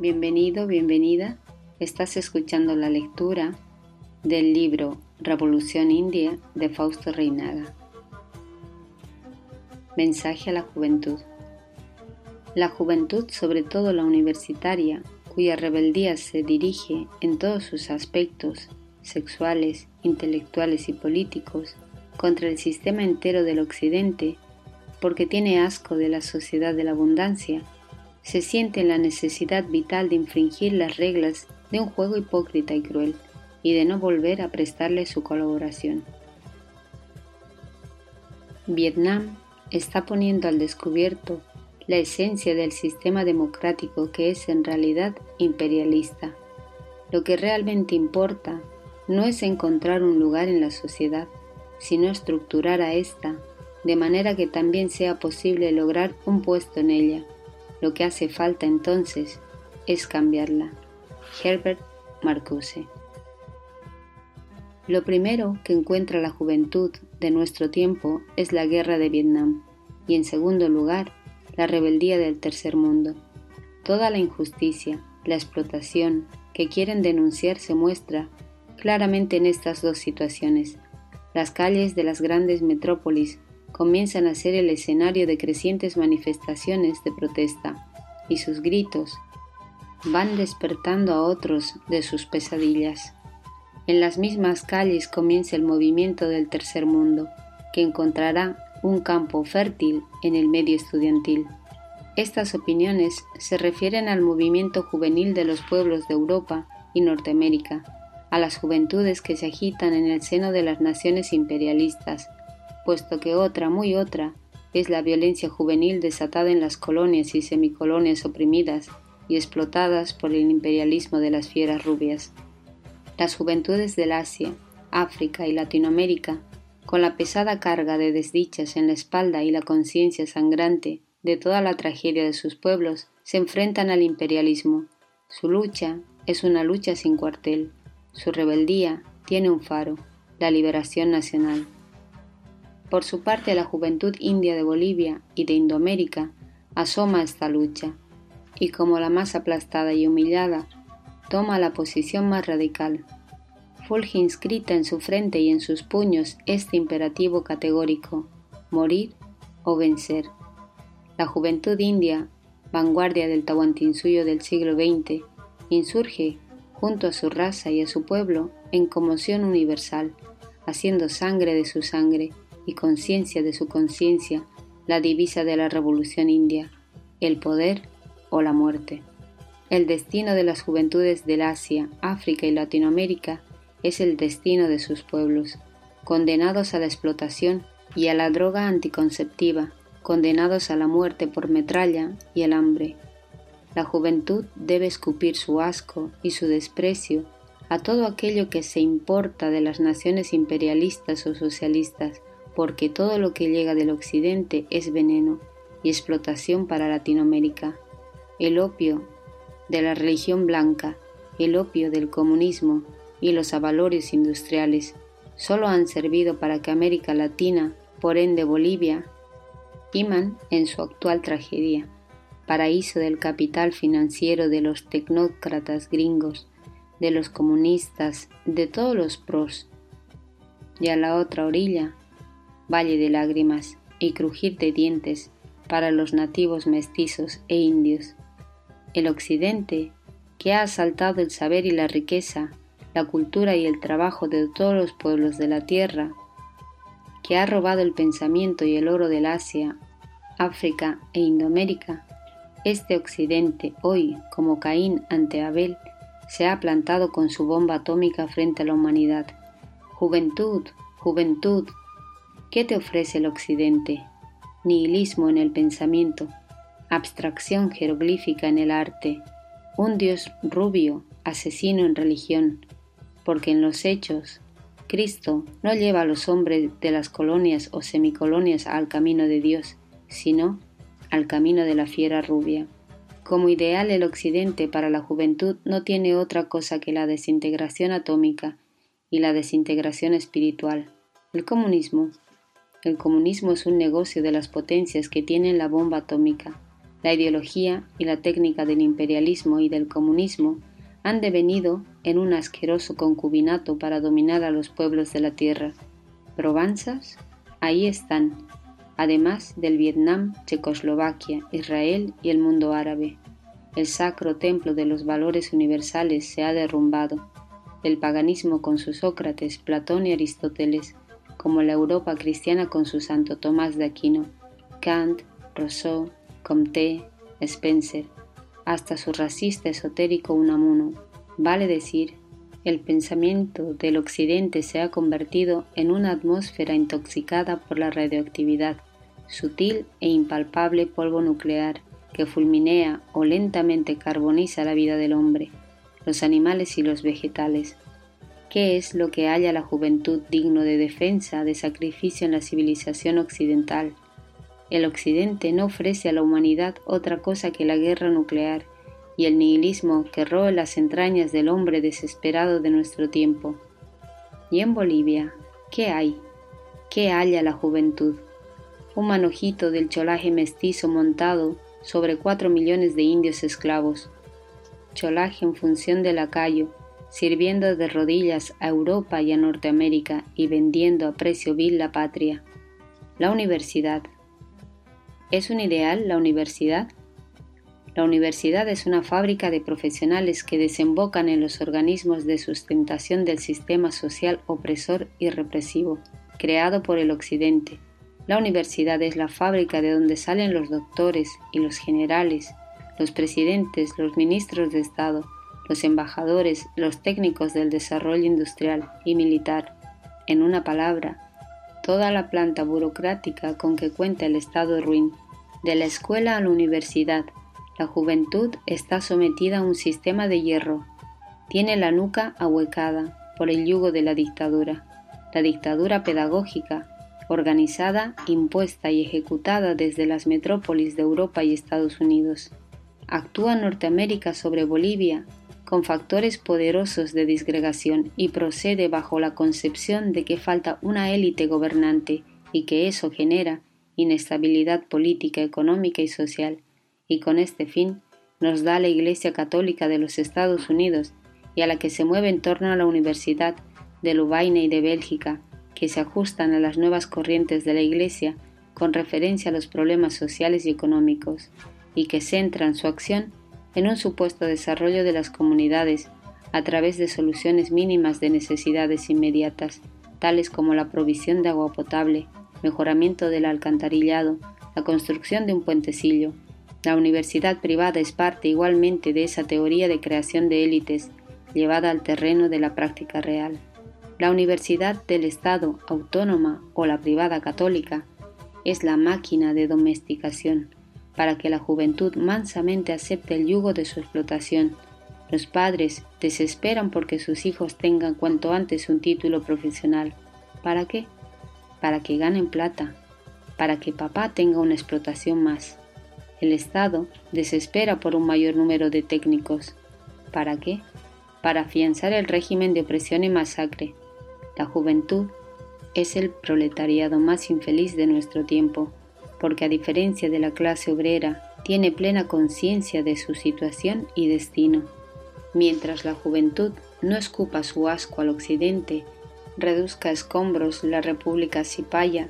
Bienvenido, bienvenida. Estás escuchando la lectura del libro Revolución India de Fausto Reinaga. Mensaje a la juventud. La juventud, sobre todo la universitaria, cuya rebeldía se dirige en todos sus aspectos, sexuales, intelectuales y políticos, contra el sistema entero del Occidente, porque tiene asco de la sociedad de la abundancia, se siente en la necesidad vital de infringir las reglas de un juego hipócrita y cruel, y de no volver a prestarle su colaboración. Vietnam está poniendo al descubierto la esencia del sistema democrático que es en realidad imperialista. Lo que realmente importa no es encontrar un lugar en la sociedad, sino estructurar a ésta de manera que también sea posible lograr un puesto en ella. Lo que hace falta entonces es cambiarla. Herbert Marcuse. Lo primero que encuentra la juventud de nuestro tiempo es la guerra de Vietnam y en segundo lugar la rebeldía del tercer mundo. Toda la injusticia, la explotación que quieren denunciar se muestra claramente en estas dos situaciones. Las calles de las grandes metrópolis comienzan a ser el escenario de crecientes manifestaciones de protesta y sus gritos van despertando a otros de sus pesadillas. En las mismas calles comienza el movimiento del tercer mundo, que encontrará un campo fértil en el medio estudiantil. Estas opiniones se refieren al movimiento juvenil de los pueblos de Europa y Norteamérica, a las juventudes que se agitan en el seno de las naciones imperialistas, puesto que otra, muy otra, es la violencia juvenil desatada en las colonias y semicolonias oprimidas y explotadas por el imperialismo de las fieras rubias. Las juventudes del Asia, África y Latinoamérica, con la pesada carga de desdichas en la espalda y la conciencia sangrante de toda la tragedia de sus pueblos, se enfrentan al imperialismo. Su lucha es una lucha sin cuartel. Su rebeldía tiene un faro, la liberación nacional. Por su parte, la juventud india de Bolivia y de Indoamérica asoma esta lucha, y como la más aplastada y humillada, toma la posición más radical. Fulge inscrita en su frente y en sus puños este imperativo categórico, morir o vencer. La juventud india, vanguardia del Tahuantinsuyo del siglo XX, insurge, junto a su raza y a su pueblo, en conmoción universal, haciendo sangre de su sangre y conciencia de su conciencia la divisa de la revolución india, el poder o la muerte. El destino de las juventudes del Asia, África y Latinoamérica es el destino de sus pueblos, condenados a la explotación y a la droga anticonceptiva, condenados a la muerte por metralla y el hambre. La juventud debe escupir su asco y su desprecio a todo aquello que se importa de las naciones imperialistas o socialistas, porque todo lo que llega del occidente es veneno y explotación para Latinoamérica el opio de la religión blanca, el opio del comunismo y los avalorios industriales solo han servido para que América Latina, por ende Bolivia, iman en su actual tragedia, paraíso del capital financiero de los tecnócratas gringos, de los comunistas, de todos los pros. Y a la otra orilla, valle de lágrimas y crujir de dientes para los nativos mestizos e indios el Occidente, que ha asaltado el saber y la riqueza, la cultura y el trabajo de todos los pueblos de la tierra, que ha robado el pensamiento y el oro del Asia, África e Indoamérica, este Occidente hoy, como Caín ante Abel, se ha plantado con su bomba atómica frente a la humanidad. Juventud, juventud, ¿qué te ofrece el Occidente? Nihilismo en el pensamiento, abstracción jeroglífica en el arte, un dios rubio, asesino en religión, porque en los hechos Cristo no lleva a los hombres de las colonias o semicolonias al camino de Dios, sino al camino de la fiera rubia. Como ideal el occidente para la juventud no tiene otra cosa que la desintegración atómica y la desintegración espiritual. El comunismo. El comunismo es un negocio de las potencias que tienen la bomba atómica La ideología y la técnica del imperialismo y del comunismo han devenido en un asqueroso concubinato para dominar a los pueblos de la tierra. Provenças, ahí están, además del Vietnam, Checoslovaquia, Israel y el mundo árabe. El sacro templo de los valores universales se ha derrumbado. El paganismo con sus Sócrates, Platón y Aristóteles, como la Europa cristiana con su Santo Tomás de Aquino, Kant, Rousseau, Comte, Spencer, hasta su racista esotérico Unamuno. Vale decir, el pensamiento del Occidente se ha convertido en una atmósfera intoxicada por la radioactividad, sutil e impalpable polvo nuclear que fulminea o lentamente carboniza la vida del hombre, los animales y los vegetales. ¿Qué es lo que halla la juventud digno de defensa, de sacrificio en la civilización occidental? El Occidente no ofrece a la humanidad otra cosa que la guerra nuclear y el nihilismo que roe las entrañas del hombre desesperado de nuestro tiempo. ¿Y en Bolivia qué hay? ¿Qué halla la juventud? Un manojito del cholaje mestizo montado sobre cuatro millones de indios esclavos. Cholaje en función de lacayo, sirviendo de rodillas a Europa y a Norteamérica y vendiendo a precio vil la patria. La universidad, ¿Es un ideal la universidad? La universidad es una fábrica de profesionales que desembocan en los organismos de sustentación del sistema social opresor y represivo, creado por el Occidente. La universidad es la fábrica de donde salen los doctores y los generales, los presidentes, los ministros de Estado, los embajadores, los técnicos del desarrollo industrial y militar. En una palabra, toda la planta burocrática con que cuenta el Estado ruin. De la escuela a la universidad, la juventud está sometida a un sistema de hierro. Tiene la nuca ahuecada por el yugo de la dictadura, la dictadura pedagógica, organizada, impuesta y ejecutada desde las metrópolis de Europa y Estados Unidos. Actúa Norteamérica sobre Bolivia con factores poderosos de disgregación y procede bajo la concepción de que falta una élite gobernante y que eso genera inestabilidad política, económica y social, y con este fin nos da la Iglesia Católica de los Estados Unidos y a la que se mueve en torno a la Universidad de Lubaina y de Bélgica, que se ajustan a las nuevas corrientes de la Iglesia con referencia a los problemas sociales y económicos, y que centran su acción en un supuesto desarrollo de las comunidades a través de soluciones mínimas de necesidades inmediatas, tales como la provisión de agua potable, mejoramiento del alcantarillado, la construcción de un puentecillo. La universidad privada es parte igualmente de esa teoría de creación de élites llevada al terreno de la práctica real. La universidad del Estado autónoma o la privada católica es la máquina de domesticación para que la juventud mansamente acepte el yugo de su explotación. Los padres desesperan porque sus hijos tengan cuanto antes un título profesional. ¿Para qué? Para que ganen plata, para que papá tenga una explotación más. El Estado desespera por un mayor número de técnicos. ¿Para qué? Para afianzar el régimen de opresión y masacre. La juventud es el proletariado más infeliz de nuestro tiempo porque a diferencia de la clase obrera, tiene plena conciencia de su situación y destino. Mientras la juventud no escupa su asco al occidente, reduzca a escombros la República Cipaya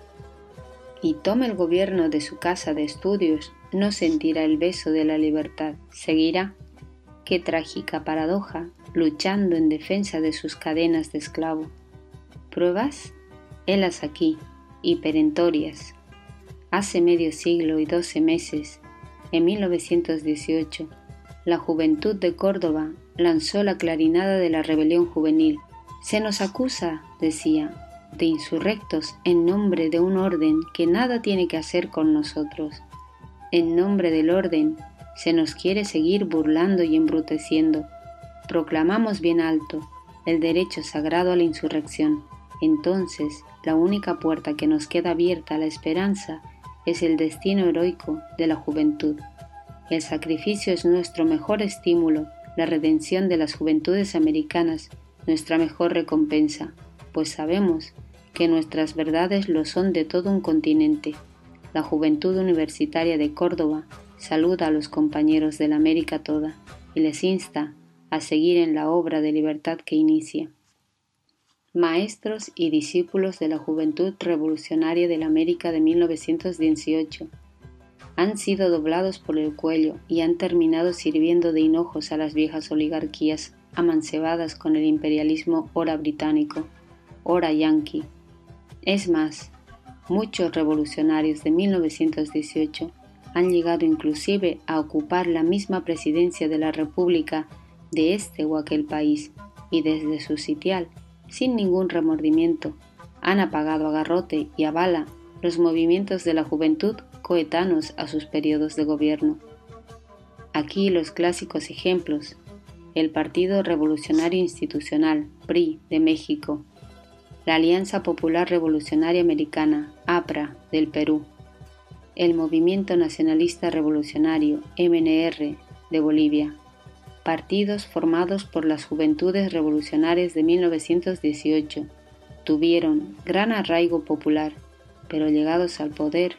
y tome el gobierno de su casa de estudios, no sentirá el beso de la libertad. Seguirá, qué trágica paradoja, luchando en defensa de sus cadenas de esclavo. ¿Pruebas? Helas aquí, y perentorias, Hace medio siglo y doce meses, en 1918, la juventud de Córdoba lanzó la clarinada de la rebelión juvenil. Se nos acusa, decía, de insurrectos en nombre de un orden que nada tiene que hacer con nosotros. En nombre del orden se nos quiere seguir burlando y embruteciendo. Proclamamos bien alto el derecho sagrado a la insurrección. Entonces, la única puerta que nos queda abierta a la esperanza es el destino heroico de la juventud. El sacrificio es nuestro mejor estímulo, la redención de las juventudes americanas, nuestra mejor recompensa, pues sabemos que nuestras verdades lo son de todo un continente. La juventud universitaria de Córdoba saluda a los compañeros de la América toda y les insta a seguir en la obra de libertad que inicia. Maestros y discípulos de la Juventud Revolucionaria de la América de 1918 han sido doblados por el cuello y han terminado sirviendo de hinojos a las viejas oligarquías amancebadas con el imperialismo ora británico, ora yanqui. Es más, muchos revolucionarios de 1918 han llegado inclusive a ocupar la misma presidencia de la República de este o aquel país y desde su sitial, sin ningún remordimiento, han apagado a garrote y a bala los movimientos de la juventud coetanos a sus periodos de gobierno. Aquí los clásicos ejemplos, el Partido Revolucionario Institucional, PRI, de México, la Alianza Popular Revolucionaria Americana, APRA, del Perú, el Movimiento Nacionalista Revolucionario, MNR, de Bolivia, partidos formados por las Juventudes Revolucionarias de 1918, tuvieron gran arraigo popular, pero llegados al poder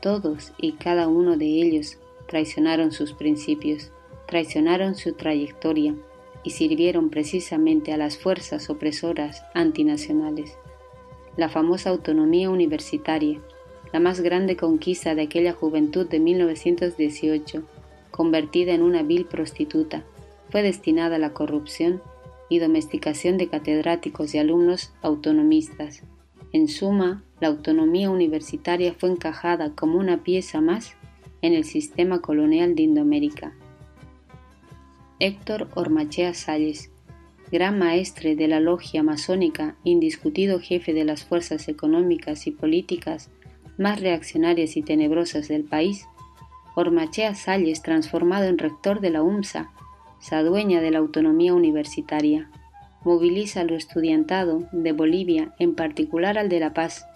todos y cada uno de ellos traicionaron sus principios, traicionaron su trayectoria y sirvieron precisamente a las fuerzas opresoras antinacionales. La famosa autonomía universitaria, la más grande conquista de aquella juventud de 1918, convertida en una vil prostituta, fue destinada a la corrupción y domesticación de catedráticos y alumnos autonomistas, en suma, la autonomía universitaria fue encajada como una pieza más en el sistema colonial de Indoamérica. Héctor Ormachea Salles, gran maestre de la logia masónica, indiscutido jefe de las fuerzas económicas y políticas más reaccionarias y tenebrosas del país, Ormachea Salles transformado en rector de la UMSA, se adueña de la autonomía universitaria moviliza a lo estudiantado de Bolivia, en particular al de La Paz,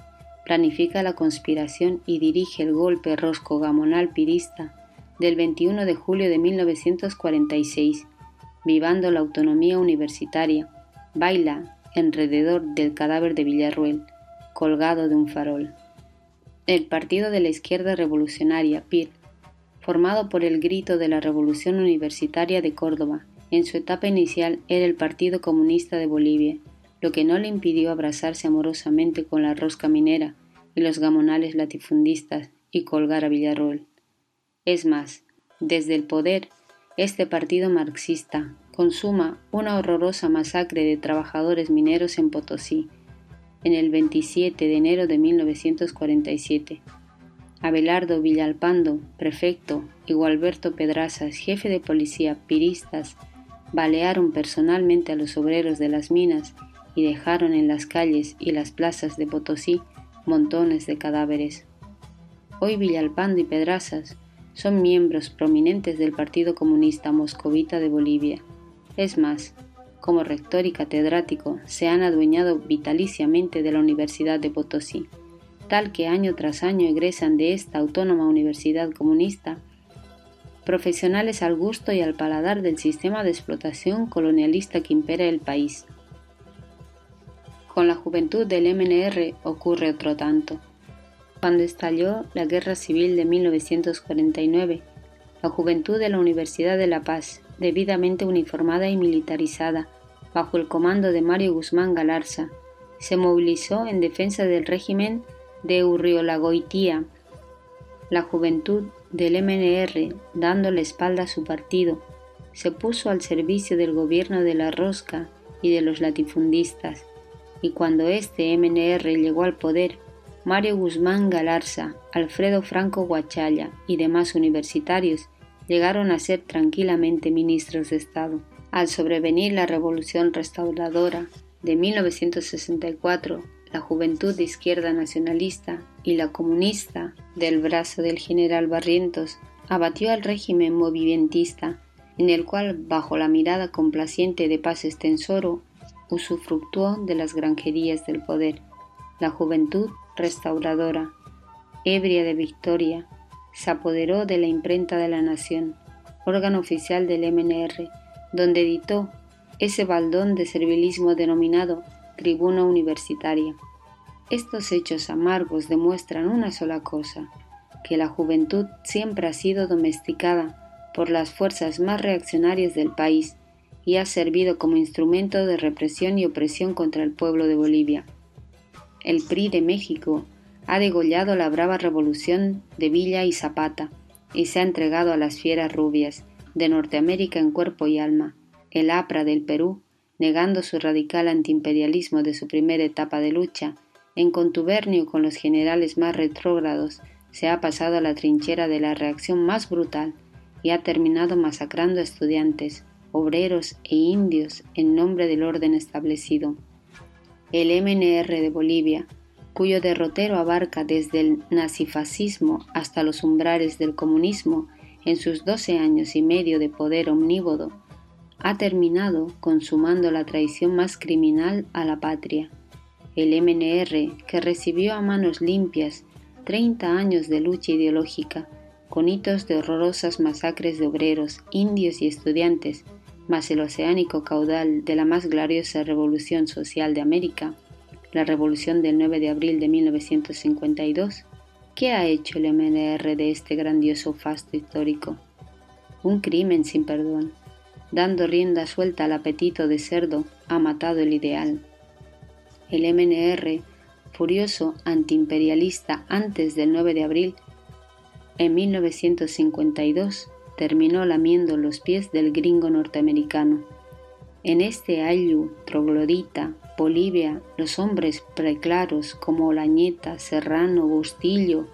planifica la conspiración y dirige el golpe rosco-gamonal pirista del 21 de julio de 1946, vivando la autonomía universitaria, baila alrededor del cadáver de Villarruel, colgado de un farol. El Partido de la Izquierda Revolucionaria, PIR, formado por el grito de la Revolución Universitaria de Córdoba, en su etapa inicial era el Partido Comunista de Bolivia, lo que no le impidió abrazarse amorosamente con la rosca minera y los gamonales latifundistas y colgar a Villarroel. Es más, desde el poder, este partido marxista consuma una horrorosa masacre de trabajadores mineros en Potosí, en el 27 de enero de 1947. Abelardo Villalpando, prefecto, y Gualberto Pedrazas, jefe de policía, piristas, balearon personalmente a los obreros de las minas y dejaron en las calles y las plazas de Potosí montones de cadáveres. Hoy Villalpando y Pedrazas son miembros prominentes del Partido Comunista Moscovita de Bolivia. Es más, como rector y catedrático se han adueñado vitaliciamente de la Universidad de Potosí, tal que año tras año egresan de esta autónoma universidad comunista profesionales al gusto y al paladar del sistema de explotación colonialista que impera el país. Con la juventud del MNR ocurre otro tanto. Cuando estalló la Guerra Civil de 1949, la juventud de la Universidad de La Paz, debidamente uniformada y militarizada, bajo el comando de Mario Guzmán Galarza, se movilizó en defensa del régimen de Urriolagoitía. La juventud del MNR, dando la espalda a su partido, se puso al servicio del gobierno de la Rosca y de los latifundistas, y cuando este MNR llegó al poder, Mario Guzmán Galarza, Alfredo Franco Guachalla y demás universitarios llegaron a ser tranquilamente ministros de Estado. Al sobrevenir la Revolución Restauradora de 1964, la Juventud de Izquierda Nacionalista y la Comunista del brazo del general Barrientos abatió al régimen movimentista, en el cual, bajo la mirada complaciente de Paz Estensoro, usufructuó de las granjerías del poder. La juventud restauradora, ebria de victoria, se apoderó de la imprenta de la Nación, órgano oficial del MNR, donde editó ese baldón de servilismo denominado Tribuna Universitaria. Estos hechos amargos demuestran una sola cosa, que la juventud siempre ha sido domesticada por las fuerzas más reaccionarias del país y ha servido como instrumento de represión y opresión contra el pueblo de Bolivia. El PRI de México ha degollado la brava revolución de Villa y Zapata y se ha entregado a las fieras rubias de Norteamérica en cuerpo y alma. El APRA del Perú, negando su radical antiimperialismo de su primera etapa de lucha, en contubernio con los generales más retrógrados, se ha pasado a la trinchera de la reacción más brutal y ha terminado masacrando estudiantes, obreros e indios en nombre del orden establecido. El MNR de Bolivia, cuyo derrotero abarca desde el nazifascismo hasta los umbrales del comunismo en sus doce años y medio de poder omnívodo, ha terminado consumando la traición más criminal a la patria. El MNR, que recibió a manos limpias 30 años de lucha ideológica, con hitos de horrorosas masacres de obreros, indios y estudiantes, más el oceánico caudal de la más gloriosa revolución social de América, la revolución del 9 de abril de 1952, ¿qué ha hecho el MNR de este grandioso fasto histórico? Un crimen sin perdón. Dando rienda suelta al apetito de cerdo, ha matado el ideal. El MNR furioso antiimperialista antes del 9 de abril, en 1952 terminó lamiendo los pies del gringo norteamericano. En este ayu, troglodita, Bolivia, los hombres preclaros como Olañeta, Serrano, Bustillo,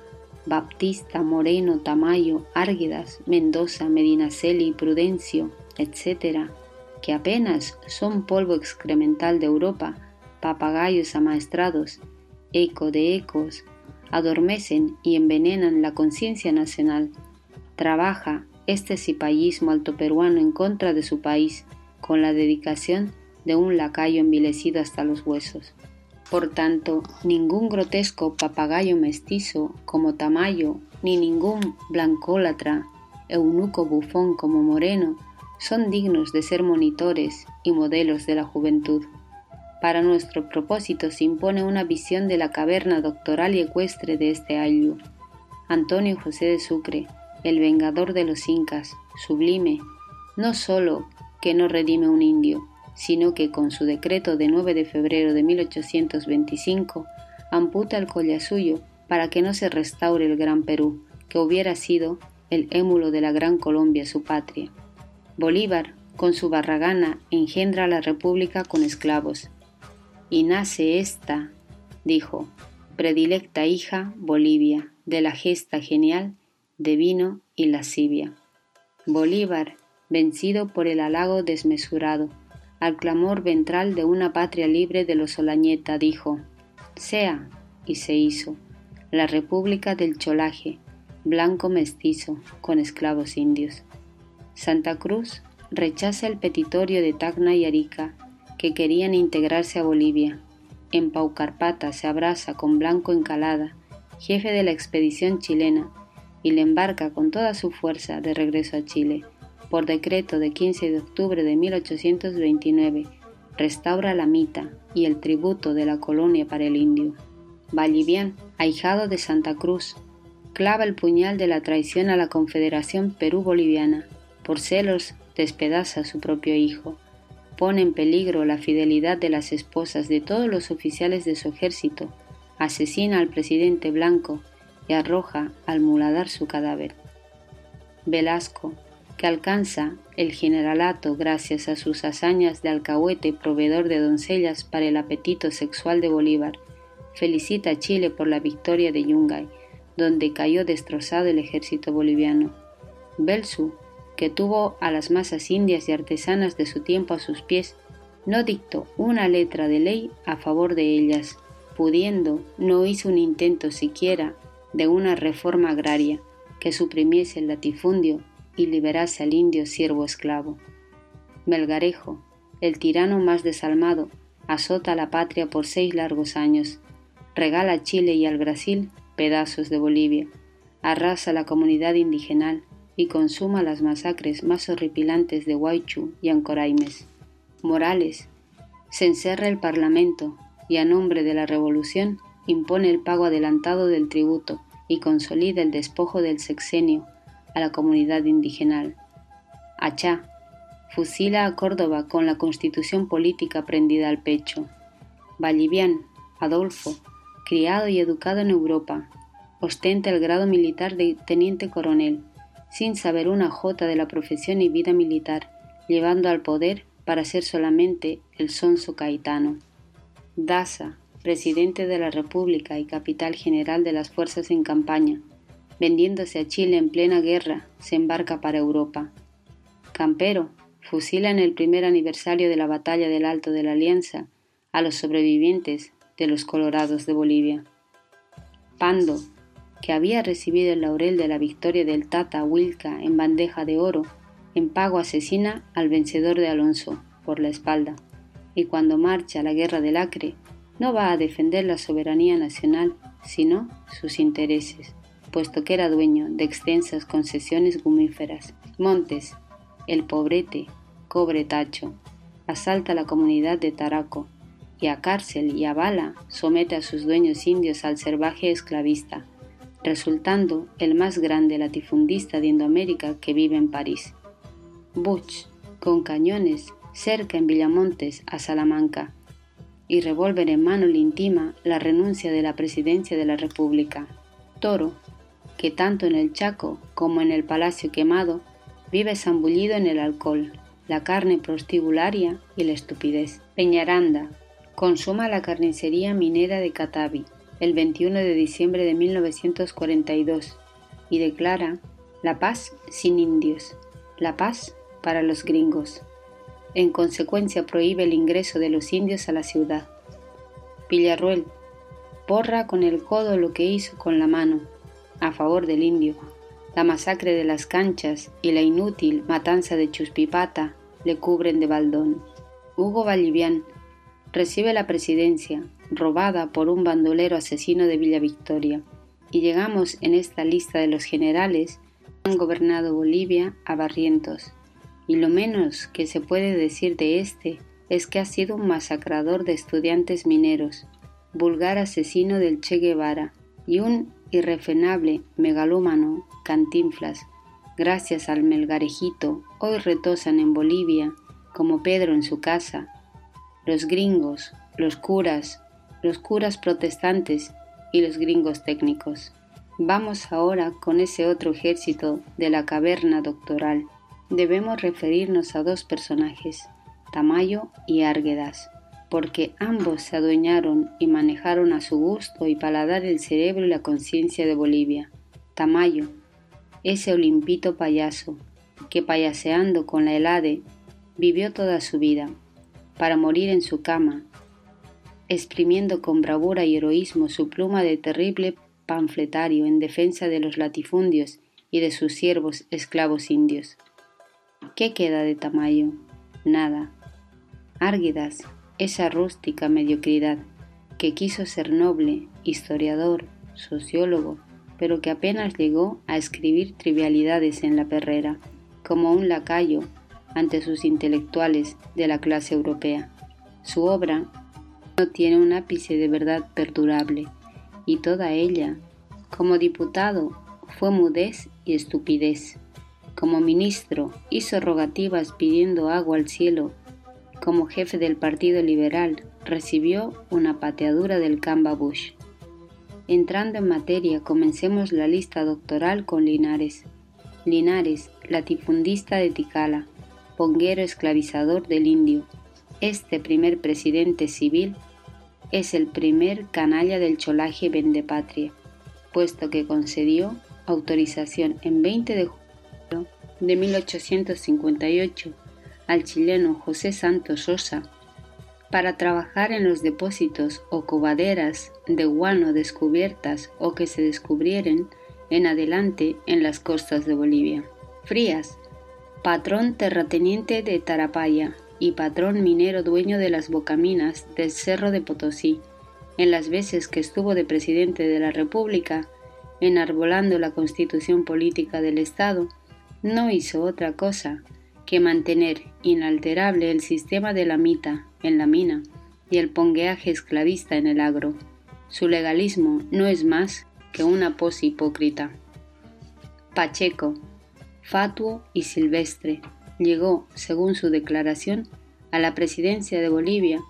Baptista, Moreno, Tamayo, Árguedas, Mendoza, Medinaceli, Prudencio, etc., que apenas son polvo excremental de Europa, papagayos amaestrados, eco de ecos, adormecen y envenenan la conciencia nacional. Trabaja este cipallismo alto peruano en contra de su país, con la dedicación de un lacayo envilecido hasta los huesos. Por tanto, ningún grotesco papagayo mestizo como Tamayo, ni ningún blancólatra, eunuco bufón como Moreno, son dignos de ser monitores y modelos de la juventud. Para nuestro propósito se impone una visión de la caverna doctoral y ecuestre de este ayllu. Antonio José de Sucre, el vengador de los incas, sublime, no sólo que no redime un indio, sino que con su decreto de 9 de febrero de 1825 amputa el collasuyo para que no se restaure el Gran Perú, que hubiera sido el émulo de la Gran Colombia, su patria. Bolívar, con su barragana, engendra la república con esclavos, y nace esta, dijo, predilecta hija Bolivia, de la gesta genial de vino y lascivia. Bolívar, vencido por el halago desmesurado, al clamor ventral de una patria libre de los Olañeta, dijo, sea, y se hizo, la República del Cholaje, blanco mestizo, con esclavos indios. Santa Cruz rechaza el petitorio de Tacna y Arica que querían integrarse a Bolivia. En Paucarpata se abraza con Blanco Encalada, jefe de la expedición chilena, y le embarca con toda su fuerza de regreso a Chile. Por decreto de 15 de octubre de 1829, restaura la mita y el tributo de la colonia para el indio. Vallivian, ahijado de Santa Cruz, clava el puñal de la traición a la Confederación Perú-Boliviana. Por celos despedaza a su propio hijo pone en peligro la fidelidad de las esposas de todos los oficiales de su ejército, asesina al presidente Blanco y arroja al muladar su cadáver. Velasco, que alcanza el generalato gracias a sus hazañas de alcahuete proveedor de doncellas para el apetito sexual de Bolívar, felicita a Chile por la victoria de Yungay, donde cayó destrozado el ejército boliviano. Belsu que tuvo a las masas indias y artesanas de su tiempo a sus pies, no dictó una letra de ley a favor de ellas, pudiendo, no hizo un intento siquiera de una reforma agraria que suprimiese el latifundio y liberase al indio siervo esclavo. Melgarejo, el tirano más desalmado, azota a la patria por seis largos años, regala a Chile y al Brasil pedazos de Bolivia, arrasa la comunidad indigenal, y consuma las masacres más horripilantes de Huaychu y Ancoraimes. Morales se encerra el Parlamento y a nombre de la Revolución impone el pago adelantado del tributo y consolida el despojo del sexenio a la comunidad indígena. Achá, fusila a Córdoba con la constitución política prendida al pecho. Vallivian, Adolfo, criado y educado en Europa, ostenta el grado militar de teniente coronel, sin saber una jota de la profesión y vida militar, llevando al poder para ser solamente el sonso caetano. Daza, presidente de la República y capital general de las fuerzas en campaña, vendiéndose a Chile en plena guerra, se embarca para Europa. Campero fusila en el primer aniversario de la batalla del Alto de la Alianza a los sobrevivientes de los Colorados de Bolivia. Pando, que había recibido el laurel de la victoria del Tata Wilca en bandeja de oro, en pago asesina al vencedor de Alonso por la espalda, y cuando marcha a la guerra del Acre, no va a defender la soberanía nacional, sino sus intereses, puesto que era dueño de extensas concesiones gumíferas. Montes, el pobrete, cobre tacho, asalta la comunidad de Taraco y a cárcel y a bala somete a sus dueños indios al salvaje esclavista, resultando el más grande latifundista de Indoamérica que vive en París. Butch, con cañones, cerca en Villamontes a Salamanca, y revólver en mano le intima la renuncia de la presidencia de la República. Toro, que tanto en el Chaco como en el Palacio Quemado vive zambullido en el alcohol, la carne prostibularia y la estupidez. Peñaranda, consuma la carnicería minera de Catavi el 21 de diciembre de 1942 y declara la paz sin indios, la paz para los gringos. En consecuencia prohíbe el ingreso de los indios a la ciudad. Villarruel borra con el codo lo que hizo con la mano, a favor del indio. La masacre de las canchas y la inútil matanza de Chuspipata le cubren de baldón. Hugo Vallivian recibe la presidencia, robada por un bandolero asesino de Villa Victoria, y llegamos en esta lista de los generales que han gobernado Bolivia a Barrientos, y lo menos que se puede decir de este es que ha sido un masacrador de estudiantes mineros, vulgar asesino del Che Guevara y un irrefrenable megalómano cantinflas. Gracias al melgarejito, hoy retosan en Bolivia, como Pedro en su casa, los gringos, los curas, los curas protestantes y los gringos técnicos. Vamos ahora con ese otro ejército de la caverna doctoral debemos referirnos a dos personajes, Tamayo y Árguedas, porque ambos se adueñaron y manejaron a su gusto y paladar el cerebro y la conciencia de Bolivia. Tamayo, ese olimpito payaso, que payaseando con la helade vivió toda su vida, para morir en su cama, exprimiendo con bravura y heroísmo su pluma de terrible panfletario en defensa de los latifundios y de sus siervos esclavos indios. ¿Qué queda de Tamayo? Nada. Árguidas, esa rústica mediocridad, que quiso ser noble, historiador, sociólogo, pero que apenas llegó a escribir trivialidades en la perrera, como un lacayo ante sus intelectuales de la clase europea. Su obra no tiene un ápice de verdad perdurable, y toda ella, como diputado, fue mudez y estupidez. Como ministro hizo rogativas pidiendo agua al cielo. Como jefe del Partido Liberal recibió una pateadura del Camba Bush. Entrando en materia, comencemos la lista doctoral con Linares. Linares, latifundista de Ticala, ponguero esclavizador del indio. Este primer presidente civil es el primer canalla del cholaje vendepatria, puesto que concedió autorización en 20 de de 1858 al chileno José Santos Sosa para trabajar en los depósitos o cobaderas de guano descubiertas o que se descubrieren en adelante en las costas de Bolivia. Frías, patrón terrateniente de Tarapaya y patrón minero dueño de las bocaminas del Cerro de Potosí, en las veces que estuvo de presidente de la República, enarbolando la constitución política del Estado, no hizo otra cosa que mantener inalterable el sistema de la mita en la mina y el pongueaje esclavista en el agro. Su legalismo no es más que una pose hipócrita. Pacheco, fatuo y silvestre, llegó, según su declaración, a la presidencia de Bolivia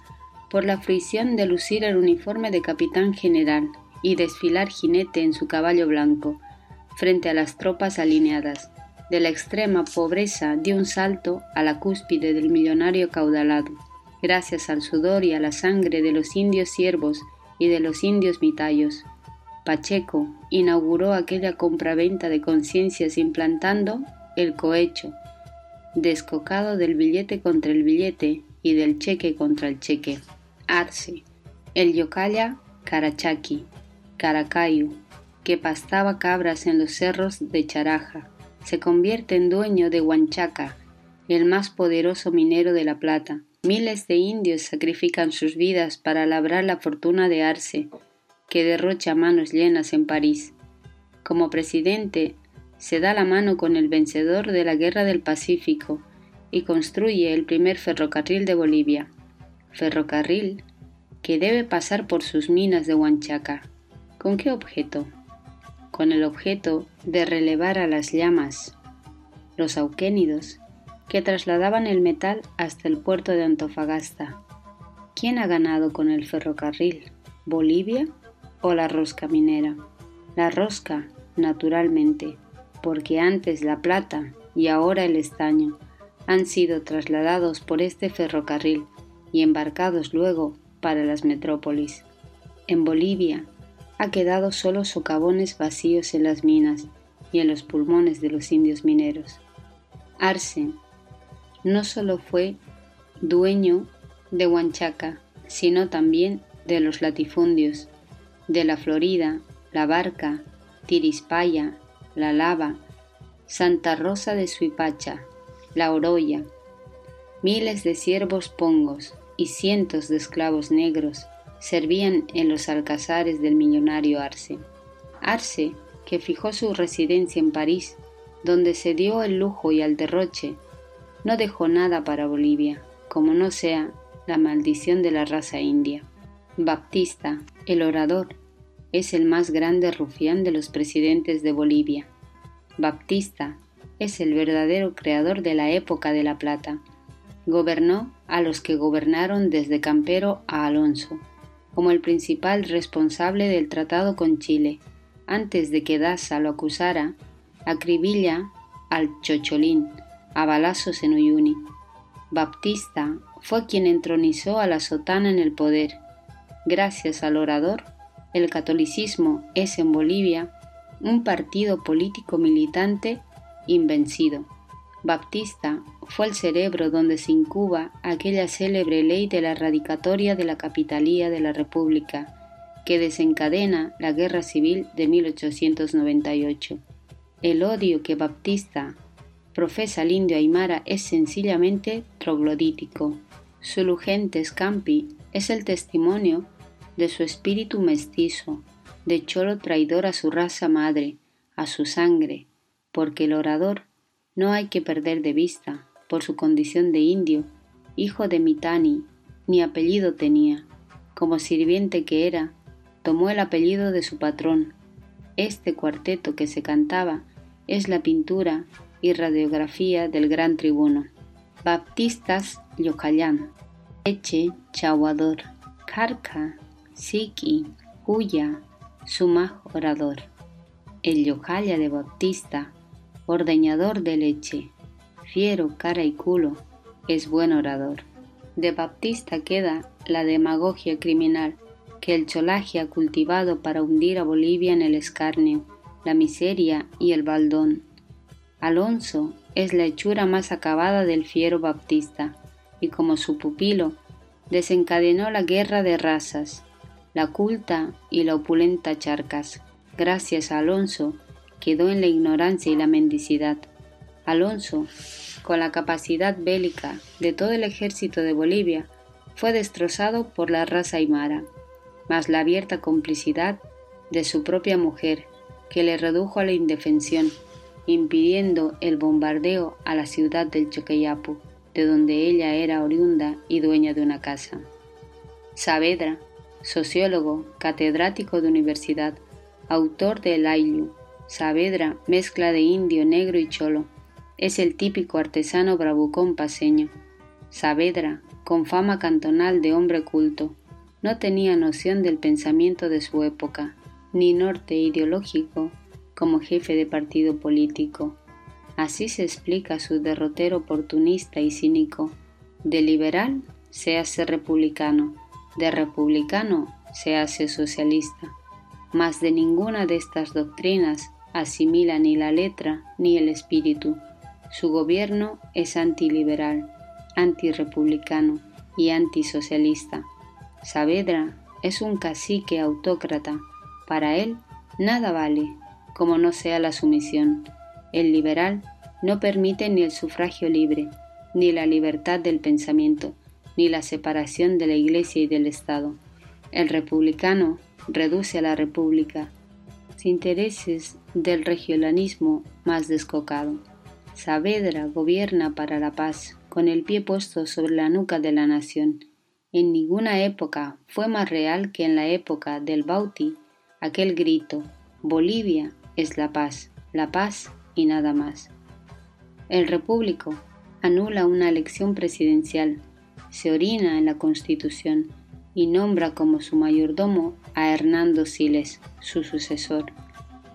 por la fruición de lucir el uniforme de capitán general y desfilar jinete en su caballo blanco, frente a las tropas alineadas. De la extrema pobreza dio un salto a la cúspide del millonario caudalado, gracias al sudor y a la sangre de los indios siervos y de los indios mitayos. Pacheco inauguró aquella compraventa de conciencias implantando el cohecho, descocado del billete contra el billete y del cheque contra el cheque. Arce, el yocaya Carachaqui, Caracayu, que pastaba cabras en los cerros de Charaja, se convierte en dueño de Huanchaca, el más poderoso minero de La Plata. Miles de indios sacrifican sus vidas para labrar la fortuna de Arce, que derrocha manos llenas en París. Como presidente, se da la mano con el vencedor de la Guerra del Pacífico y construye el primer ferrocarril de Bolivia. Ferrocarril que debe pasar por sus minas de Huanchaca. ¿Con qué objeto? con el objeto de relevar a las llamas, los auquénidos, que trasladaban el metal hasta el puerto de Antofagasta. ¿Quién ha ganado con el ferrocarril? ¿Bolivia o la rosca minera? La rosca, naturalmente, porque antes la plata y ahora el estaño han sido trasladados por este ferrocarril y embarcados luego para las metrópolis. En Bolivia, ha quedado solo socavones vacíos en las minas y en los pulmones de los indios mineros. Arce no solo fue dueño de Huanchaca, sino también de los latifundios, de la Florida, la Barca, Tirispaya, la Lava, Santa Rosa de Suipacha, la Oroya, miles de siervos pongos y cientos de esclavos negros servían en los alcazares del millonario Arce. Arce, que fijó su residencia en París, donde se dio el lujo y al derroche, no dejó nada para Bolivia, como no sea la maldición de la raza india. Baptista, el orador, es el más grande rufián de los presidentes de Bolivia. Baptista es el verdadero creador de la época de la plata. Gobernó a los que gobernaron desde Campero a Alonso como el principal responsable del tratado con Chile. Antes de que Daza lo acusara, acribilla al Chocholín a balazos en Uyuni. Baptista fue quien entronizó a la sotana en el poder. Gracias al orador, el catolicismo es en Bolivia un partido político militante invencido. Baptista fue el cerebro donde se incuba aquella célebre ley de la erradicatoria de la capitalía de la República, que desencadena la Guerra Civil de 1898. El odio que Baptista profesa al indio Aymara es sencillamente troglodítico. Su scampi es el testimonio de su espíritu mestizo, de cholo traidor a su raza madre, a su sangre, porque el orador no hay que perder de vista, por su condición de indio, hijo de Mitani, ni apellido tenía. Como sirviente que era, tomó el apellido de su patrón. Este cuarteto que se cantaba es la pintura y radiografía del gran tribuno. Baptistas Yocayán, Eche Chaguador, Carca, Siki, Huya, Sumaj Orador. El Yocaya de Baptista ordeñador de leche, fiero cara y culo, es buen orador. De Baptista queda la demagogia criminal que el cholaje ha cultivado para hundir a Bolivia en el escarnio, la miseria y el baldón. Alonso es la hechura más acabada del fiero Baptista, y como su pupilo, desencadenó la guerra de razas, la culta y la opulenta Charcas. Gracias a Alonso, quedó en la ignorancia y la mendicidad. Alonso, con la capacidad bélica de todo el ejército de Bolivia, fue destrozado por la raza aymara, mas la abierta complicidad de su propia mujer, que le redujo a la indefensión, impidiendo el bombardeo a la ciudad del Choqueyapu, de donde ella era oriunda y dueña de una casa. Saavedra, sociólogo, catedrático de universidad, autor del Ayllu, Saavedra, mezcla de indio, negro y cholo. Es el típico artesano bravucón paseño. Saavedra, con fama cantonal de hombre culto, no tenía noción del pensamiento de su época, ni norte ideológico como jefe de partido político. Así se explica su derrotero oportunista y cínico. De liberal se hace republicano, de republicano se hace socialista. Mas de ninguna de estas doctrinas asimila ni la letra ni el espíritu. Su gobierno es antiliberal, antirepublicano y antisocialista. Saavedra es un cacique autócrata. Para él nada vale, como no sea la sumisión. El liberal no permite ni el sufragio libre, ni la libertad del pensamiento, ni la separación de la Iglesia y del Estado. El republicano reduce a la República intereses del regionalismo más descocado. Saavedra gobierna para la paz, con el pie puesto sobre la nuca de la nación. En ninguna época fue más real que en la época del Bauti aquel grito, Bolivia es la paz, la paz y nada más. El repúblico anula una elección presidencial, se orina en la Constitución, y nombra como su mayordomo a Hernando Siles, su sucesor.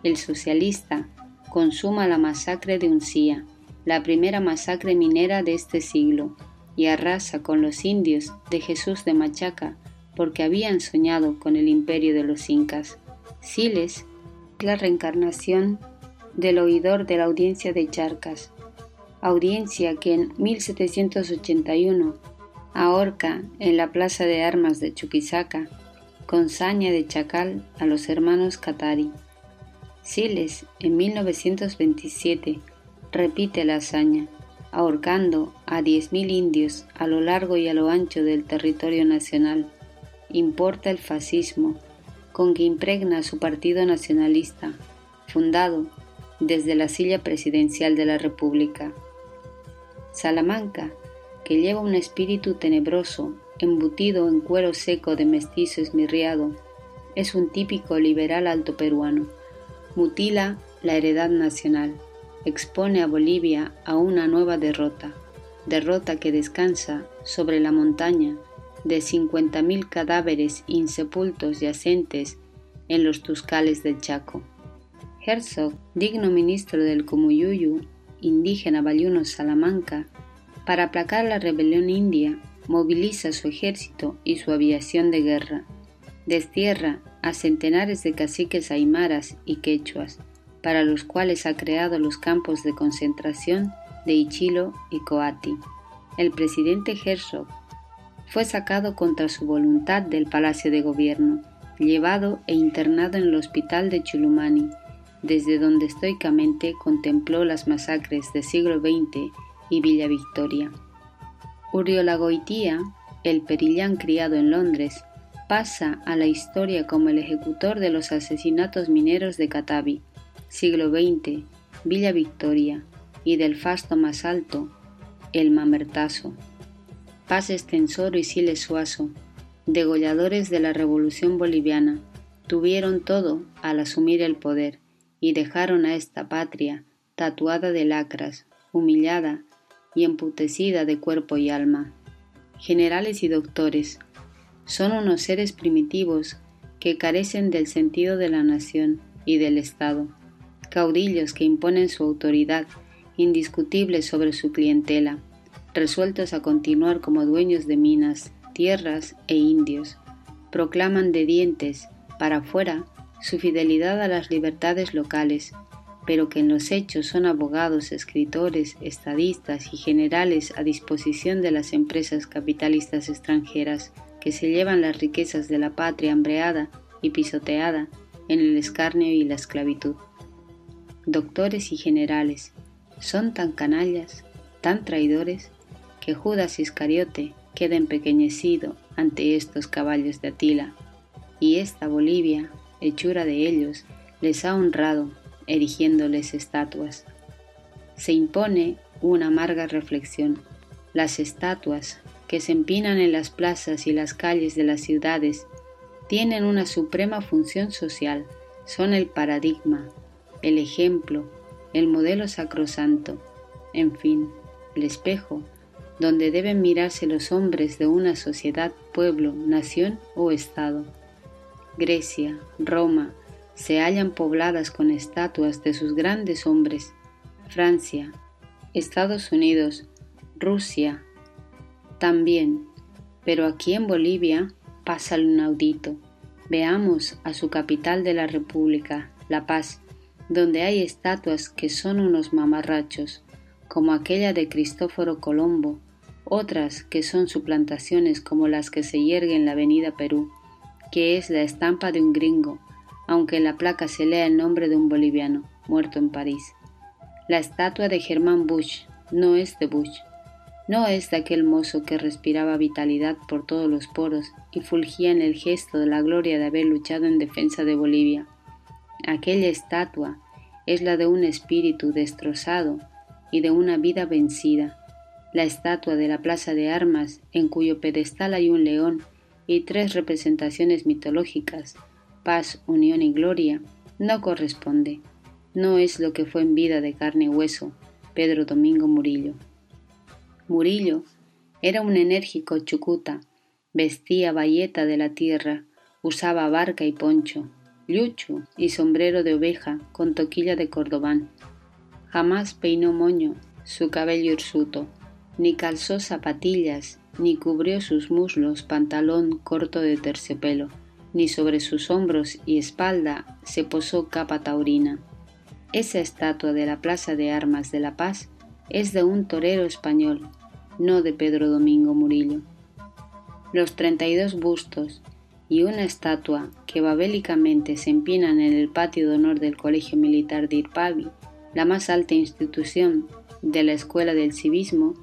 El socialista consuma la masacre de Uncía, la primera masacre minera de este siglo, y arrasa con los indios de Jesús de Machaca porque habían soñado con el imperio de los incas. Siles es la reencarnación del oidor de la audiencia de Charcas, audiencia que en 1781 ahorca en la plaza de armas de Chuquisaca con saña de chacal a los hermanos Catari. Siles, en 1927, repite la hazaña, ahorcando a 10.000 indios a lo largo y a lo ancho del territorio nacional. Importa el fascismo, con que impregna su partido nacionalista, fundado desde la silla presidencial de la República. Salamanca que lleva un espíritu tenebroso, embutido en cuero seco de mestizo esmirriado, es un típico liberal alto peruano. Mutila la heredad nacional, expone a Bolivia a una nueva derrota, derrota que descansa sobre la montaña de 50.000 cadáveres insepultos yacentes en los tuscales del Chaco. Herzog, digno ministro del Comuyuyu, indígena Bayuno Salamanca, para aplacar la rebelión india, moviliza su ejército y su aviación de guerra. Destierra a centenares de caciques aymaras y quechuas, para los cuales ha creado los campos de concentración de Ichilo y Coati. El presidente Herzog fue sacado contra su voluntad del Palacio de Gobierno, llevado e internado en el hospital de Chulumani, desde donde estoicamente contempló las masacres del siglo XX y Villa Victoria. Goitía, el perillán criado en Londres, pasa a la historia como el ejecutor de los asesinatos mineros de Catavi, siglo XX, Villa Victoria, y del fasto más alto, el Mamertazo. Paz Extensoro y Siles Suazo, degolladores de la Revolución Boliviana, tuvieron todo al asumir el poder y dejaron a esta patria tatuada de lacras, humillada y emputecida de cuerpo y alma. Generales y doctores son unos seres primitivos que carecen del sentido de la nación y del Estado, caudillos que imponen su autoridad indiscutible sobre su clientela, resueltos a continuar como dueños de minas, tierras e indios, proclaman de dientes para afuera su fidelidad a las libertades locales pero que en los hechos son abogados, escritores, estadistas y generales a disposición de las empresas capitalistas extranjeras que se llevan las riquezas de la patria hambreada y pisoteada en el escarnio y la esclavitud. Doctores y generales son tan canallas, tan traidores, que Judas Iscariote queda empequeñecido ante estos caballos de Atila, y esta Bolivia, hechura de ellos, les ha honrado erigiéndoles estatuas. Se impone una amarga reflexión. Las estatuas que se empinan en las plazas y las calles de las ciudades tienen una suprema función social, son el paradigma, el ejemplo, el modelo sacrosanto, en fin, el espejo, donde deben mirarse los hombres de una sociedad, pueblo, nación o estado. Grecia, Roma, se hallan pobladas con estatuas de sus grandes hombres. Francia, Estados Unidos, Rusia, también. Pero aquí en Bolivia pasa lo inaudito. Veamos a su capital de la República, La Paz, donde hay estatuas que son unos mamarrachos, como aquella de Cristóforo Colombo, otras que son suplantaciones como las que se yergue en la avenida Perú, que es la estampa de un gringo, aunque en la placa se lea el nombre de un boliviano, muerto en París. La estatua de Germán Bush no es de Bush, no es de aquel mozo que respiraba vitalidad por todos los poros y fulgía en el gesto de la gloria de haber luchado en defensa de Bolivia. Aquella estatua es la de un espíritu destrozado y de una vida vencida. La estatua de la Plaza de Armas, en cuyo pedestal hay un león y tres representaciones mitológicas, paz, unión y gloria, no corresponde. No es lo que fue en vida de carne y hueso, Pedro Domingo Murillo. Murillo era un enérgico chucuta, vestía bayeta de la tierra, usaba barca y poncho, lucho y sombrero de oveja con toquilla de cordobán. Jamás peinó moño, su cabello hirsuto, ni calzó zapatillas, ni cubrió sus muslos pantalón corto de terciopelo, ni sobre sus hombros y espalda se posó capa taurina. Esa estatua de la Plaza de Armas de La Paz es de un torero español, no de Pedro Domingo Murillo. Los 32 bustos y una estatua que babélicamente se empinan en el patio de honor del Colegio Militar de Irpavi, la más alta institución de la Escuela del Civismo,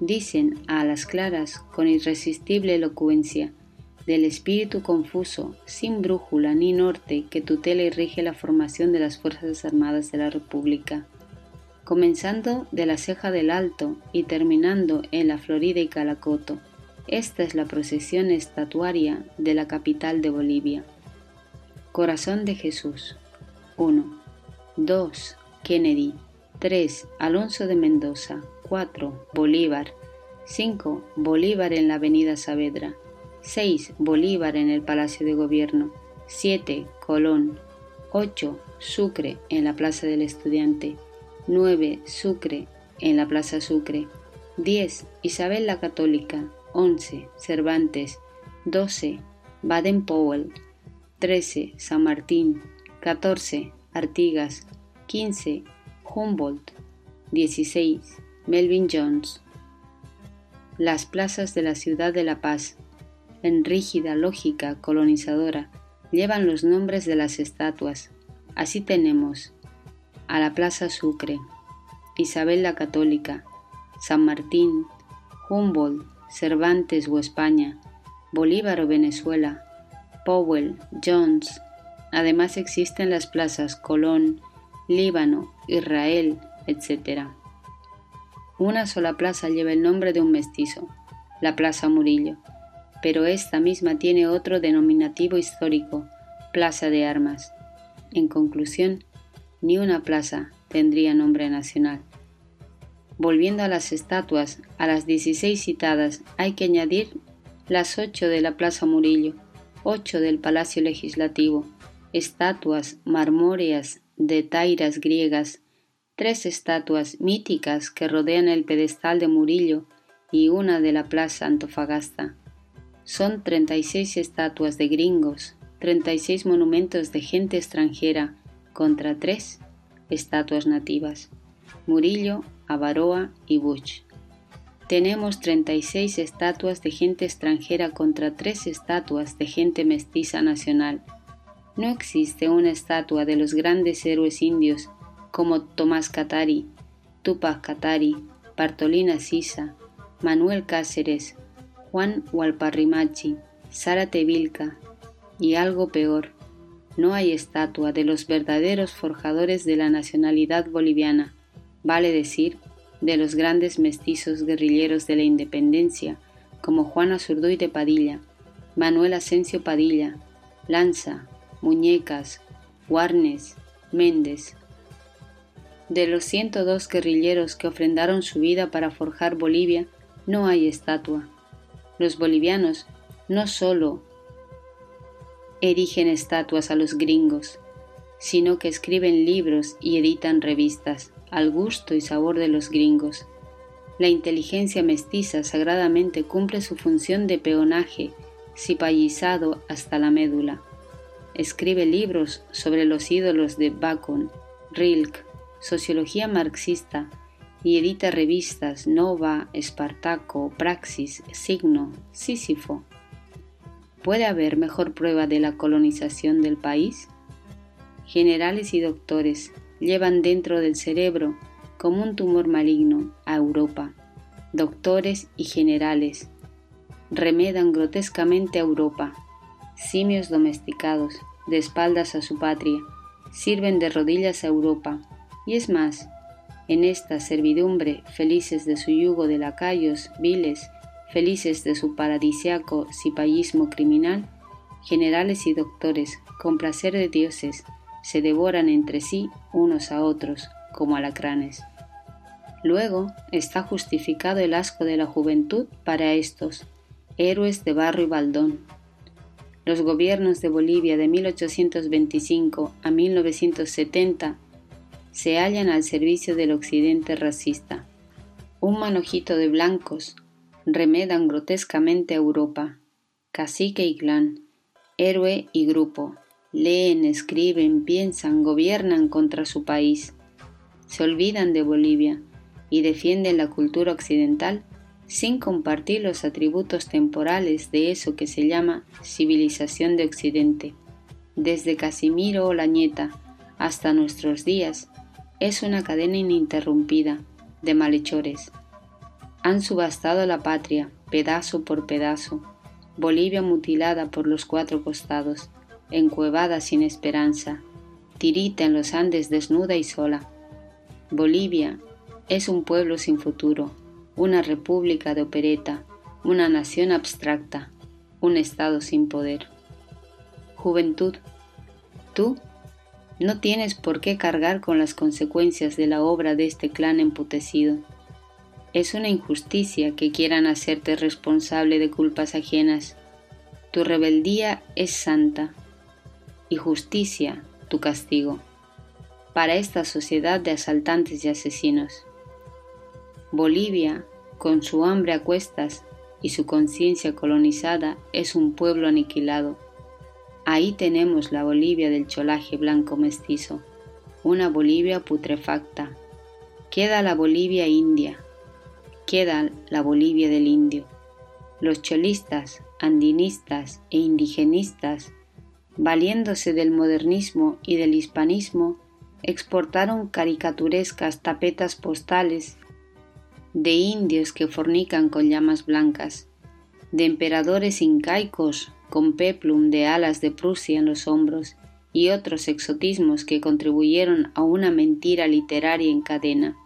dicen a las claras con irresistible elocuencia del espíritu confuso, sin brújula ni norte que tutela y rige la formación de las Fuerzas Armadas de la República comenzando de la ceja del Alto y terminando en la Florida y Calacoto. Esta es la procesión estatuaria de la capital de Bolivia. Corazón de Jesús. 1. 2. Kennedy. 3. Alonso de Mendoza. 4. Bolívar. 5. Bolívar en la Avenida Saavedra. 6. Bolívar en el Palacio de Gobierno. 7. Colón. 8. Sucre en la Plaza del Estudiante. 9. Sucre, en la Plaza Sucre. 10. Isabel la Católica. 11. Cervantes. 12. Baden-Powell. 13. San Martín. 14. Artigas. 15. Humboldt. 16. Melvin Jones. Las plazas de la ciudad de La Paz, en rígida lógica colonizadora, llevan los nombres de las estatuas. Así tenemos a la Plaza Sucre, Isabel la Católica, San Martín, Humboldt, Cervantes o España, Bolívar o Venezuela, Powell, Jones. Además existen las plazas Colón, Líbano, Israel, etc. Una sola plaza lleva el nombre de un mestizo, la Plaza Murillo, pero esta misma tiene otro denominativo histórico, Plaza de Armas. En conclusión, ni una plaza tendría nombre nacional. Volviendo a las estatuas, a las 16 citadas hay que añadir las ocho de la Plaza Murillo, ocho del Palacio Legislativo, estatuas marmóreas de tairas griegas, tres estatuas míticas que rodean el pedestal de Murillo y una de la Plaza Antofagasta. Son 36 estatuas de gringos, 36 monumentos de gente extranjera, contra tres estatuas nativas, Murillo, Avaroa y Bush. Tenemos 36 estatuas de gente extranjera contra tres estatuas de gente mestiza nacional. No existe una estatua de los grandes héroes indios como Tomás Catari, Tupac Catari, Bartolina Sisa, Manuel Cáceres, Juan Hualparrimachi, Sara Tevilca y algo peor, no hay estatua de los verdaderos forjadores de la nacionalidad boliviana, vale decir, de los grandes mestizos guerrilleros de la independencia, como Juan Azurduy de Padilla, Manuel Asensio Padilla, Lanza, Muñecas, Warnes, Méndez. De los 102 guerrilleros que ofrendaron su vida para forjar Bolivia, no hay estatua. Los bolivianos no solo erigen estatuas a los gringos, sino que escriben libros y editan revistas al gusto y sabor de los gringos. La inteligencia mestiza sagradamente cumple su función de peonaje, cipallizado hasta la médula. Escribe libros sobre los ídolos de Bacon, Rilke, sociología marxista y edita revistas Nova, Espartaco, Praxis, Signo, Sísifo. ¿Puede haber mejor prueba de la colonización del país? Generales y doctores llevan dentro del cerebro, como un tumor maligno, a Europa. Doctores y generales remedan grotescamente a Europa. Simios domesticados, de espaldas a su patria, sirven de rodillas a Europa. Y es más, en esta servidumbre, felices de su yugo de lacayos viles, felices de su paradisiaco cipallismo criminal, generales y doctores, con placer de dioses, se devoran entre sí unos a otros, como alacranes. Luego está justificado el asco de la juventud para estos, héroes de barro y baldón. Los gobiernos de Bolivia de 1825 a 1970 se hallan al servicio del occidente racista. Un manojito de blancos remedan grotescamente a Europa, cacique y clan, héroe y grupo, leen, escriben, piensan, gobiernan contra su país, se olvidan de Bolivia y defienden la cultura occidental sin compartir los atributos temporales de eso que se llama civilización de Occidente. Desde Casimiro Olañeta hasta nuestros días, es una cadena ininterrumpida de malhechores, han subastado la patria, pedazo por pedazo, Bolivia mutilada por los cuatro costados, encuevada sin esperanza, tirita en los Andes desnuda y sola. Bolivia es un pueblo sin futuro, una república de opereta, una nación abstracta, un estado sin poder. Juventud, tú no tienes por qué cargar con las consecuencias de la obra de este clan emputecido es una injusticia que quieran hacerte responsable de culpas ajenas. Tu rebeldía es santa y justicia tu castigo para esta sociedad de asaltantes y asesinos. Bolivia, con su hambre a cuestas y su conciencia colonizada, es un pueblo aniquilado. Ahí tenemos la Bolivia del cholaje blanco mestizo, una Bolivia putrefacta. Queda la Bolivia india, queda la Bolivia del indio. Los cholistas, andinistas e indigenistas, valiéndose del modernismo y del hispanismo, exportaron caricaturescas tapetas postales de indios que fornican con llamas blancas, de emperadores incaicos con peplum de alas de Prusia en los hombros y otros exotismos que contribuyeron a una mentira literaria en cadena.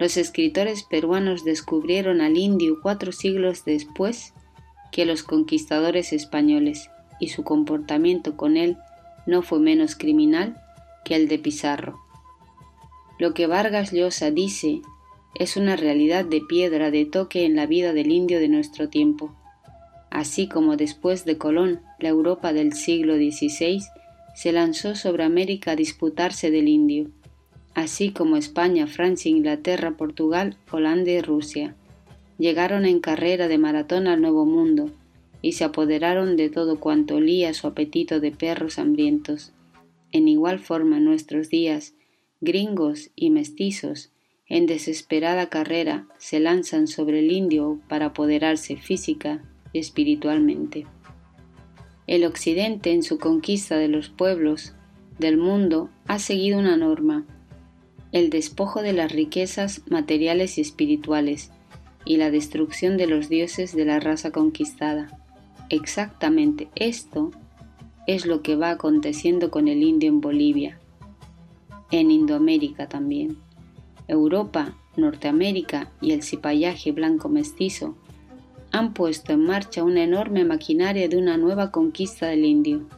Los escritores peruanos descubrieron al indio cuatro siglos después que los conquistadores españoles, y su comportamiento con él no fue menos criminal que el de Pizarro. Lo que Vargas Llosa dice es una realidad de piedra de toque en la vida del indio de nuestro tiempo. Así como después de Colón, la Europa del siglo XVI se lanzó sobre América a disputarse del indio así como España, Francia, Inglaterra, Portugal, Holanda y Rusia. Llegaron en carrera de maratón al Nuevo Mundo y se apoderaron de todo cuanto olía su apetito de perros hambrientos. En igual forma en nuestros días, gringos y mestizos, en desesperada carrera, se lanzan sobre el indio para apoderarse física espiritualmente. El Occidente, en su conquista de los pueblos del mundo, ha seguido una norma, el despojo de las riquezas materiales y espirituales y la destrucción de los dioses de la raza conquistada. Exactamente esto es lo que va aconteciendo con el indio en Bolivia, en Indoamérica también. Europa, Norteamérica y el cipallaje blanco mestizo han puesto en marcha una enorme maquinaria de una nueva conquista del indio.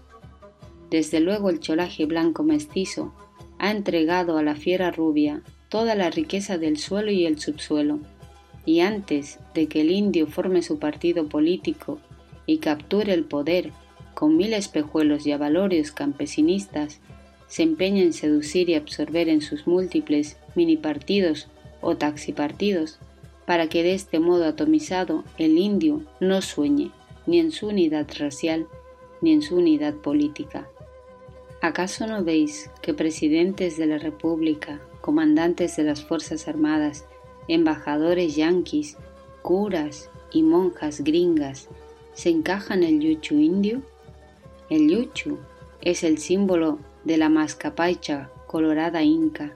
Desde luego el cholaje blanco mestizo ha entregado a la fiera rubia toda la riqueza del suelo y el subsuelo, y antes de que el indio forme su partido político y capture el poder con mil espejuelos y avalorios campesinistas, se empeña en seducir y absorber en sus múltiples mini partidos o taxipartidos, para que de este modo atomizado el indio no sueñe ni en su unidad racial ni en su unidad política. ¿Acaso no veis que presidentes de la República, comandantes de las Fuerzas Armadas, embajadores yanquis, curas y monjas gringas se encajan el yuchu indio? El yuchu es el símbolo de la mascapaicha colorada inca.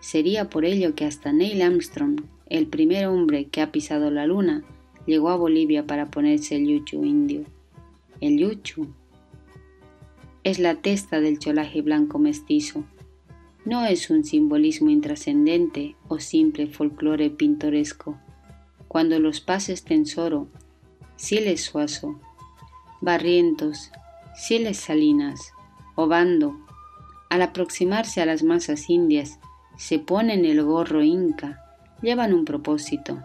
Sería por ello que hasta Neil Armstrong, el primer hombre que ha pisado la luna, llegó a Bolivia para ponerse el yuchu indio. El yuchu es la testa del cholaje blanco mestizo. No es un simbolismo intrascendente o simple folclore pintoresco. Cuando los pases tensoro, Siles Suazo, Barrientos, Siles Salinas, Obando, al aproximarse a las masas indias, se ponen el gorro inca, llevan un propósito,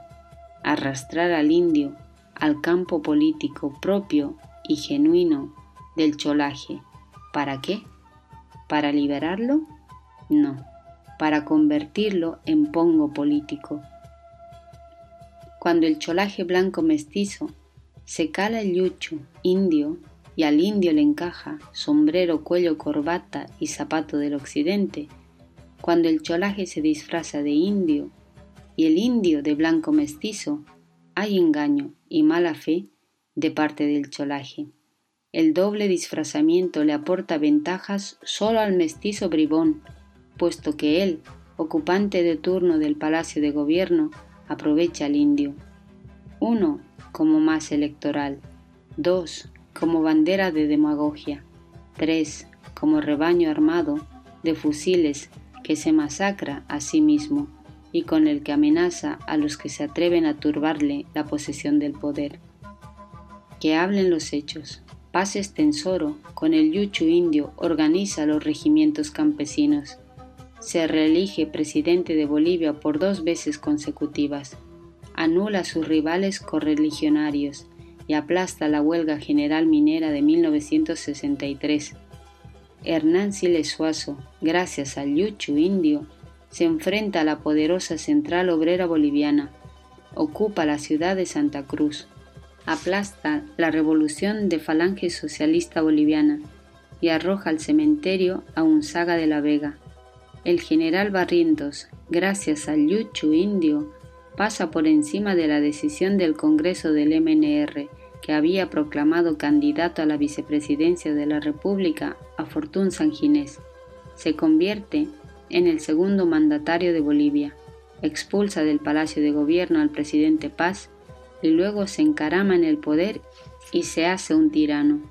arrastrar al indio al campo político propio y genuino del cholaje. ¿Para qué? ¿Para liberarlo? No, para convertirlo en pongo político. Cuando el cholaje blanco mestizo se cala el yucho indio y al indio le encaja sombrero, cuello, corbata y zapato del occidente, cuando el cholaje se disfraza de indio y el indio de blanco mestizo, hay engaño y mala fe de parte del cholaje. El doble disfrazamiento le aporta ventajas solo al mestizo bribón, puesto que él, ocupante de turno del palacio de gobierno, aprovecha al indio. Uno, como más electoral. Dos, como bandera de demagogia. Tres, como rebaño armado de fusiles que se masacra a sí mismo y con el que amenaza a los que se atreven a turbarle la posesión del poder. Que hablen los hechos. Paz Estensoro, con el yuchu indio, organiza los regimientos campesinos. Se reelige presidente de Bolivia por dos veces consecutivas. Anula a sus rivales correligionarios y aplasta la huelga general minera de 1963. Hernán Siles Suazo, gracias al Yuchu indio, se enfrenta a la poderosa Central Obrera Boliviana, ocupa la ciudad de Santa Cruz, aplasta la revolución de Falange Socialista Boliviana y arroja al cementerio a Unzaga de la Vega. El general Barrientos, gracias al Yuchu indio, pasa por encima de la decisión del Congreso del MNR que había proclamado candidato a la vicepresidencia de la República a Fortún Sanginés. Se convierte en el segundo mandatario de Bolivia, expulsa del Palacio de Gobierno al presidente Paz y luego se encarama en el poder y se hace un tirano,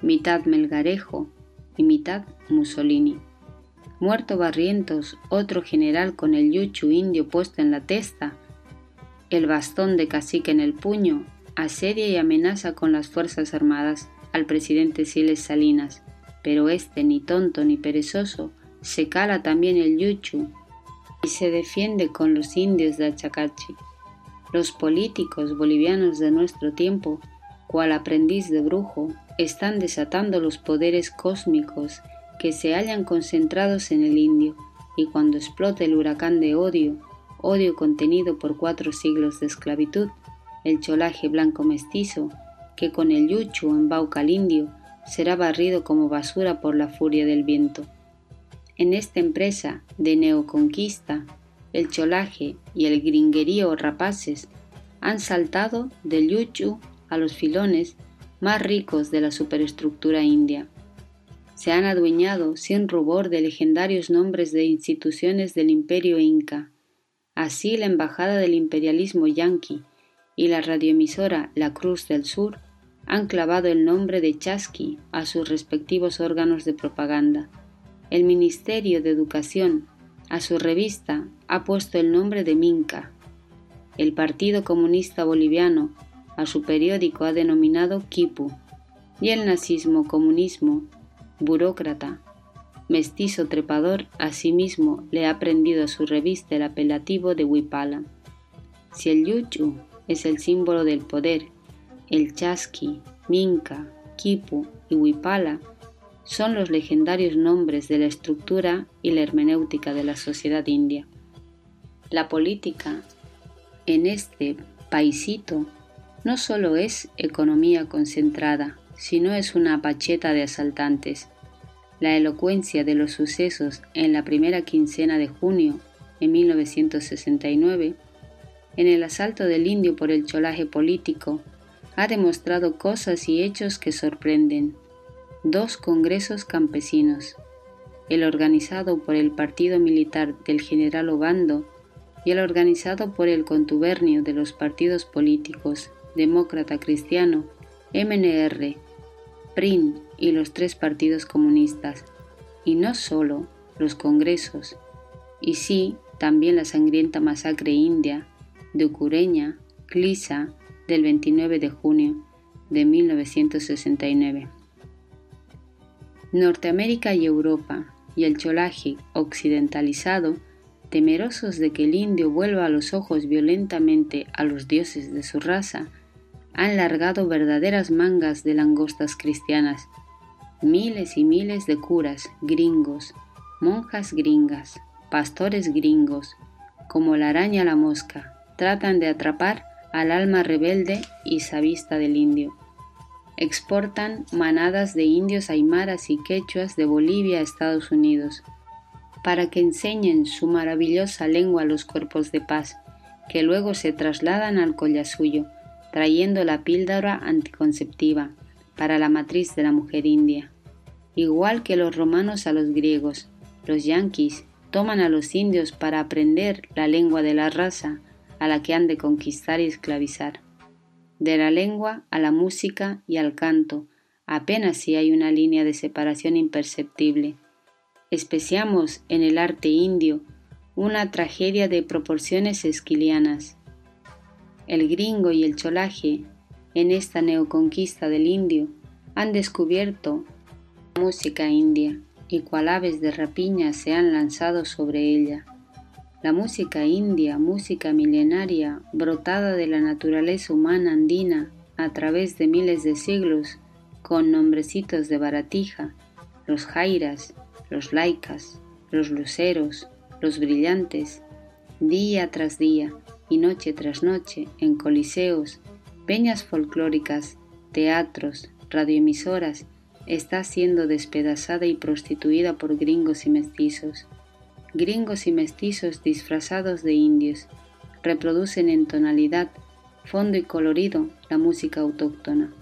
mitad melgarejo y mitad Mussolini. Muerto Barrientos, otro general con el yuchu indio puesto en la testa, el bastón de cacique en el puño asedia y amenaza con las Fuerzas Armadas al presidente Siles Salinas, pero este, ni tonto ni perezoso, se cala también el yuchu y se defiende con los indios de Achacachi. Los políticos bolivianos de nuestro tiempo, cual aprendiz de brujo, están desatando los poderes cósmicos que se hallan concentrados en el indio, y cuando explota el huracán de odio, odio contenido por cuatro siglos de esclavitud, el cholaje blanco mestizo, que con el yuchu embauca al indio, será barrido como basura por la furia del viento. En esta empresa de neoconquista, el cholaje y el gringuerío rapaces han saltado del yuchu a los filones más ricos de la superestructura india. Se han adueñado sin rubor de legendarios nombres de instituciones del imperio inca. Así la embajada del imperialismo yanqui y la radioemisora La Cruz del Sur han clavado el nombre de Chasqui a sus respectivos órganos de propaganda. El Ministerio de Educación a su revista ha puesto el nombre de Minca. El Partido Comunista Boliviano a su periódico ha denominado Kipu y el nazismo comunismo burócrata, mestizo trepador, asimismo le ha prendido a su revista el apelativo de Wipala. Si el Yuchu es el símbolo del poder, el Chasqui, Minca, Kipu y Wipala son los legendarios nombres de la estructura y la hermenéutica de la sociedad india. La política en este paisito no solo es economía concentrada, sino es una pacheta de asaltantes. La elocuencia de los sucesos en la primera quincena de junio de 1969, en el asalto del indio por el cholaje político, ha demostrado cosas y hechos que sorprenden. Dos congresos campesinos, el organizado por el partido militar del general Obando y el organizado por el contubernio de los partidos políticos Demócrata Cristiano, MNR, PRIN y los tres partidos comunistas, y no solo los congresos, y sí también la sangrienta masacre india de Ucureña, Clisa, del 29 de junio de 1969. Norteamérica y Europa y el cholaje occidentalizado, temerosos de que el indio vuelva a los ojos violentamente a los dioses de su raza, han largado verdaderas mangas de langostas cristianas, miles y miles de curas gringos, monjas gringas, pastores gringos, como la araña la mosca, tratan de atrapar al alma rebelde y sabista del indio. Exportan manadas de indios aymaras y quechuas de Bolivia a Estados Unidos, para que enseñen su maravillosa lengua a los cuerpos de paz, que luego se trasladan al collasuyo, trayendo la píldora anticonceptiva para la matriz de la mujer india. Igual que los romanos a los griegos, los yanquis toman a los indios para aprender la lengua de la raza a la que han de conquistar y esclavizar. De la lengua a la música y al canto, apenas si hay una línea de separación imperceptible. Especiamos en el arte indio una tragedia de proporciones esquilianas el gringo y el cholaje, en esta neoconquista del indio, han descubierto música india y cual aves de rapiña se han lanzado sobre ella. La música india, música milenaria, brotada de la naturaleza humana andina a través de miles de siglos, con nombrecitos de baratija, los jairas, los laicas, los luceros, los brillantes, día tras día, y noche tras noche en coliseos, peñas folclóricas, teatros, radioemisoras, está siendo despedazada y prostituida por gringos y mestizos. Gringos y mestizos disfrazados de indios reproducen en tonalidad, fondo y colorido la música autóctona.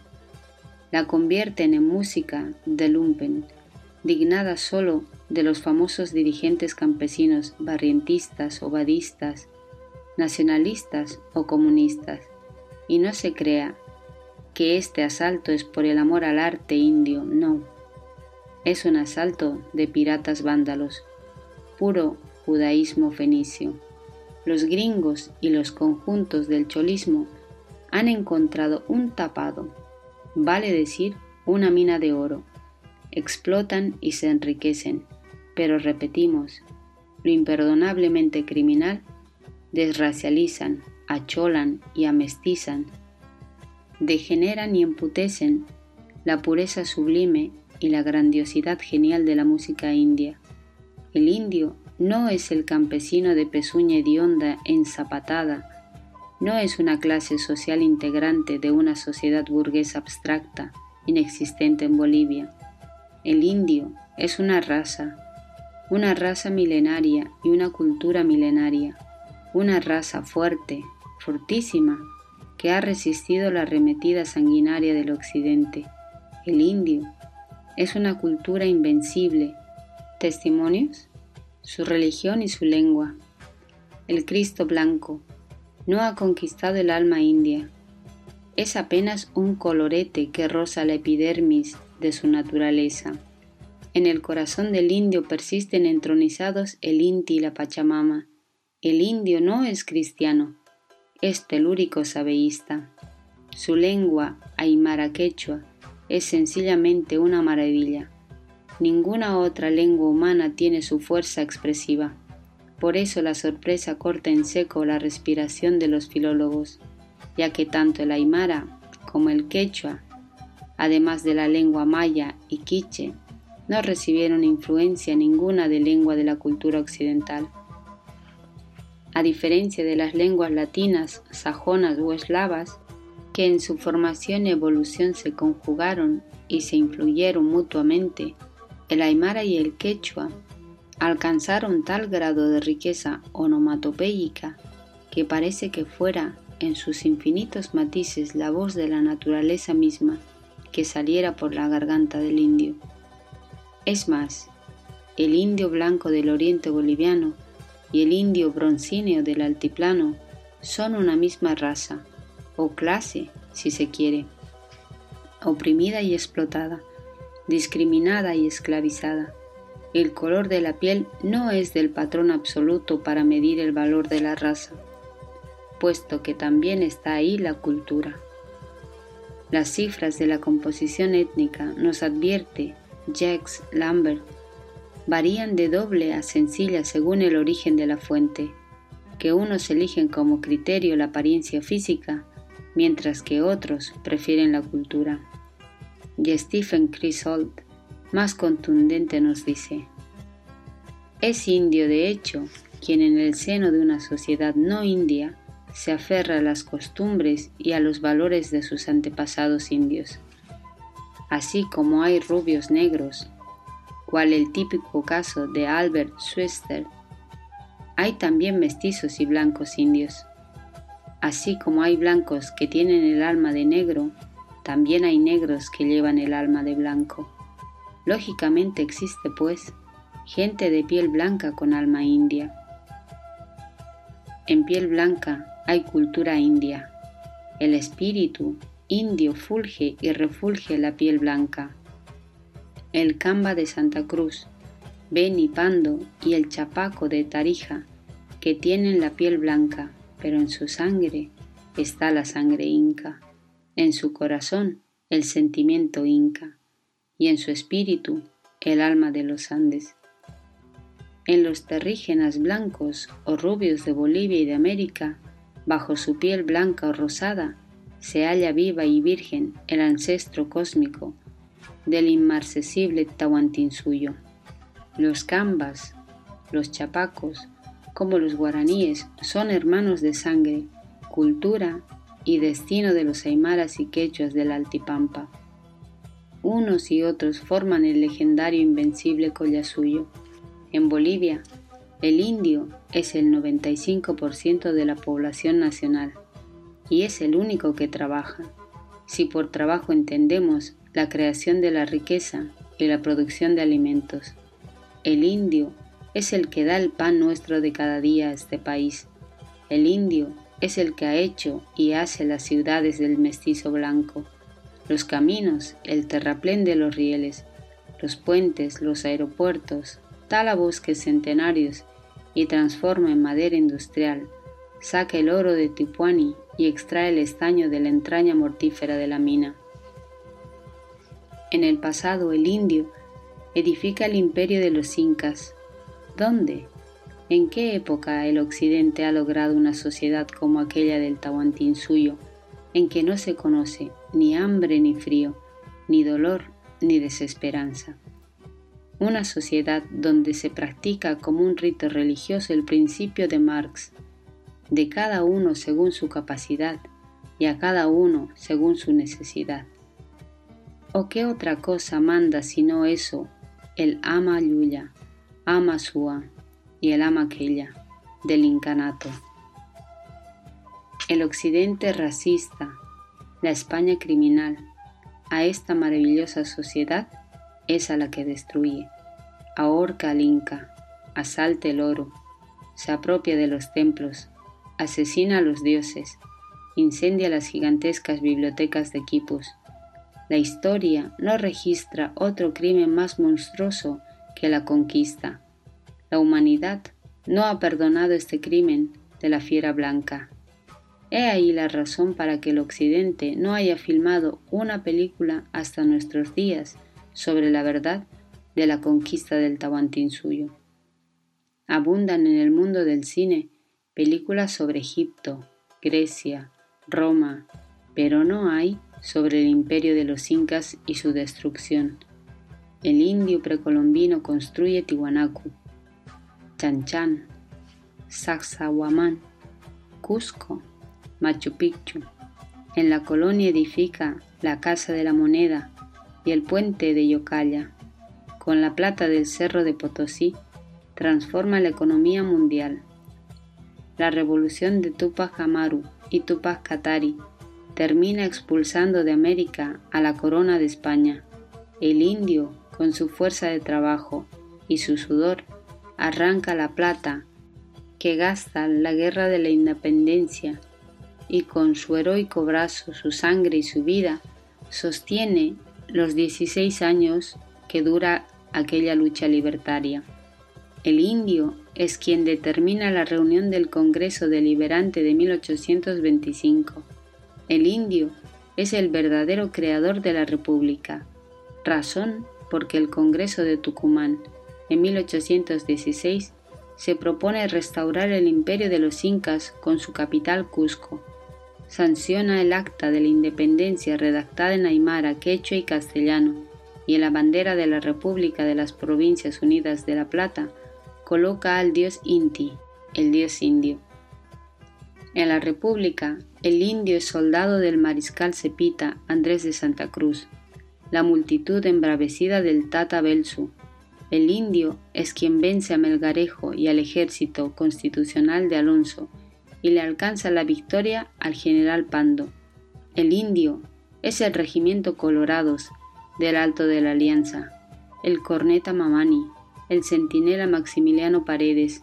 La convierten en música de lumpen, dignada solo de los famosos dirigentes campesinos barrientistas o badistas, nacionalistas o comunistas, y no se crea que este asalto es por el amor al arte indio, no. Es un asalto de piratas vándalos, puro judaísmo fenicio. Los gringos y los conjuntos del cholismo han encontrado un tapado, vale decir, una mina de oro. Explotan y se enriquecen, pero repetimos, lo imperdonablemente criminal desracializan, acholan y amestizan, degeneran y emputecen la pureza sublime y la grandiosidad genial de la música india. El indio no es el campesino de pezuña hedionda enzapatada, no es una clase social integrante de una sociedad burguesa abstracta, inexistente en Bolivia. El indio es una raza, una raza milenaria y una cultura milenaria una raza fuerte, fortísima, que ha resistido la arremetida sanguinaria del occidente. El indio es una cultura invencible. ¿Testimonios? Su religión y su lengua. El Cristo blanco no ha conquistado el alma india. Es apenas un colorete que roza la epidermis de su naturaleza. En el corazón del indio persisten entronizados el Inti y la Pachamama, el indio no es cristiano, es telúrico sabeísta. Su lengua aymara quechua es sencillamente una maravilla. Ninguna otra lengua humana tiene su fuerza expresiva. Por eso la sorpresa corta en seco la respiración de los filólogos, ya que tanto el aymara como el quechua, además de la lengua maya y quiche, no recibieron influencia ninguna de lengua de la cultura occidental. A diferencia de las lenguas latinas, sajonas o eslavas, que en su formación y evolución se conjugaron y se influyeron mutuamente, el aymara y el quechua alcanzaron tal grado de riqueza onomatopéyica que parece que fuera en sus infinitos matices la voz de la naturaleza misma que saliera por la garganta del indio. Es más, el indio blanco del oriente boliviano y el indio broncíneo del altiplano son una misma raza, o clase, si se quiere, oprimida y explotada, discriminada y esclavizada. El color de la piel no es del patrón absoluto para medir el valor de la raza puesto que también está ahí la cultura. Las cifras de la composición étnica nos advierte Jacques Lambert varían de doble a sencilla según el origen de la fuente, que unos eligen como criterio la apariencia física, mientras que otros prefieren la cultura. Y Stephen Crisold, más contundente, nos dice, es indio de hecho quien en el seno de una sociedad no india se aferra a las costumbres y a los valores de sus antepasados indios. Así como hay rubios negros, cual el típico caso de Albert Schweitzer, hay también mestizos y blancos indios. Así como hay blancos que tienen el alma de negro, también hay negros que llevan el alma de blanco. Lógicamente existe, pues, gente de piel blanca con alma india. En piel blanca hay cultura india. El espíritu indio fulge y refulge la piel blanca. El camba de Santa Cruz, Beni Pando y el chapaco de Tarija, que tienen la piel blanca, pero en su sangre está la sangre inca, en su corazón el sentimiento inca y en su espíritu el alma de los Andes. En los terrígenas blancos o rubios de Bolivia y de América Bajo su piel blanca o rosada se halla viva y virgen el ancestro cósmico del inmarcesible Tahuantinsuyo. Los cambas, los chapacos, como los guaraníes, son hermanos de sangre, cultura y destino de los aymaras y quechuas del Altipampa. Unos y otros forman el legendario invencible Collasuyo. En Bolivia, el indio es el 95% de la población nacional y es el único que trabaja. Si por trabajo entendemos la creación de la riqueza y la producción de alimentos, el indio es el que da el pan nuestro de cada día a este país. El indio es el que ha hecho y hace las ciudades del mestizo blanco, los caminos, el terraplén de los rieles, los puentes, los aeropuertos, talabosques centenarios y transforma en madera industrial, saca el oro de Tipuani y extrae el estaño de la entraña mortífera de la mina. En el pasado el indio edifica el imperio de los incas. ¿Dónde? ¿En qué época el occidente ha logrado una sociedad como aquella del Tahuantinsuyo, en que no se conoce ni hambre ni frío, ni dolor ni desesperanza? una sociedad donde se practica como un rito religioso el principio de Marx, de cada uno según su capacidad y a cada uno según su necesidad. ¿O qué otra cosa manda sino eso el ama yuya, ama sua y el ama aquella del incanato? El occidente racista, la España criminal, a esta maravillosa sociedad es a la que destruye. Ahorca al Inca, asalta el oro, se apropia de los templos, asesina a los dioses, incendia las gigantescas bibliotecas de equipos. La historia no registra otro crimen más monstruoso que la conquista. La humanidad no ha perdonado este crimen de la fiera blanca. He ahí la razón para que el Occidente no haya filmado una película hasta nuestros días sobre la verdad de la conquista del Tahuantinsuyo. Abundan en el mundo del cine películas sobre Egipto, Grecia, Roma, pero no hay sobre el imperio de los incas y su destrucción. El indio precolombino construye Tiwanaku, Chanchan, Sacsayhuamán, Cusco, Machu Picchu. En la colonia edifica la Casa de la Moneda y el puente de Yocaya. Con la plata del Cerro de Potosí transforma la economía mundial. La revolución de Tupac Amaru y Tupac Katari termina expulsando de América a la corona de España. El indio, con su fuerza de trabajo y su sudor, arranca la plata que gasta la guerra de la independencia y con su heroico brazo, su sangre y su vida sostiene los 16 años que dura aquella lucha libertaria. El indio es quien determina la reunión del Congreso Deliberante de 1825. El indio es el verdadero creador de la República, razón porque el Congreso de Tucumán en 1816 se propone restaurar el imperio de los incas con su capital Cusco. Sanciona el acta de la independencia redactada en aymara, quechua y castellano, y en la bandera de la República de las Provincias Unidas de La Plata coloca al dios Inti, el dios indio. En la República, el indio es soldado del mariscal Cepita Andrés de Santa Cruz, la multitud embravecida del Tata Belsu, el indio es quien vence a Melgarejo y al ejército constitucional de Alonso y le alcanza la victoria al general Pando. El indio es el regimiento Colorados del Alto de la Alianza, el corneta Mamani, el centinela Maximiliano Paredes.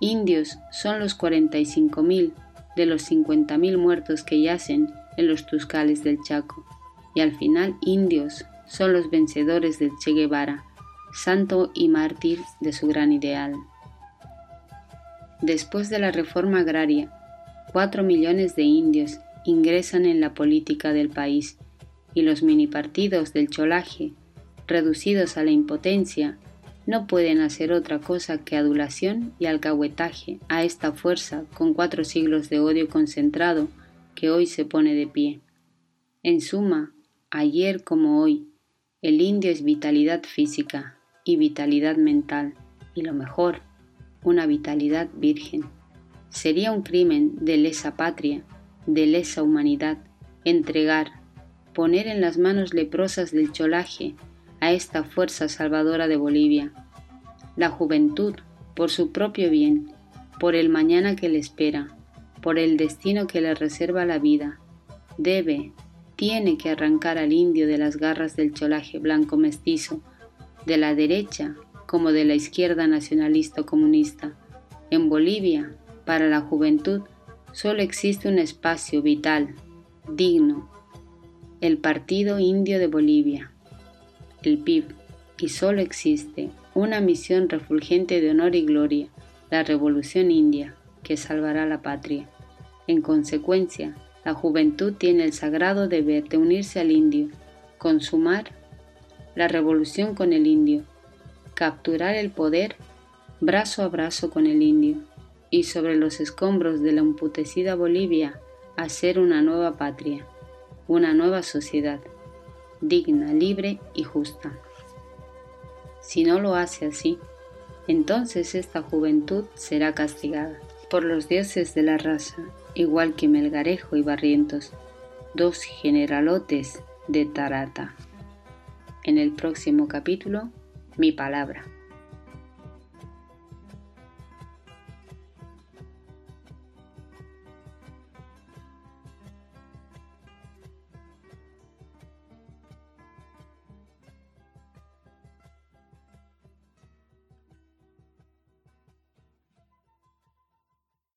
Indios son los 45.000 de los 50.000 muertos que yacen en los tuscales del Chaco. Y al final indios son los vencedores del Che Guevara, santo y mártir de su gran ideal. Después de la reforma agraria, cuatro millones de indios ingresan en la política del país y los minipartidos del cholaje, reducidos a la impotencia, no pueden hacer otra cosa que adulación y alcahuetaje a esta fuerza con cuatro siglos de odio concentrado que hoy se pone de pie. En suma, ayer como hoy, el indio es vitalidad física, y vitalidad mental, y lo mejor, una vitalidad virgen. Sería un crimen de lesa patria, de lesa humanidad, entregar, poner en las manos leprosas del cholaje a esta fuerza salvadora de Bolivia. La juventud, por su propio bien, por el mañana que le espera, por el destino que le reserva la vida, debe, tiene que arrancar al indio de las garras del cholaje blanco mestizo, de la derecha como de la izquierda nacionalista comunista. En Bolivia, para la juventud, solo existe un espacio vital, digno, el Partido Indio de Bolivia, el PIB, y solo existe una misión refulgente de honor y gloria, la Revolución India, que salvará la patria. En consecuencia, la juventud tiene el sagrado deber de unirse al indio, consumar la revolución con el indio, capturar el poder brazo a brazo con el indio y sobre los escombros de la emputecida Bolivia hacer una nueva patria, una nueva sociedad, digna, libre y justa. Si no lo hace así, entonces esta juventud será castigada por los dioses de la raza, igual que Melgarejo y Barrientos, dos generalotes de Tarata en el próximo capítulo, mi palabra.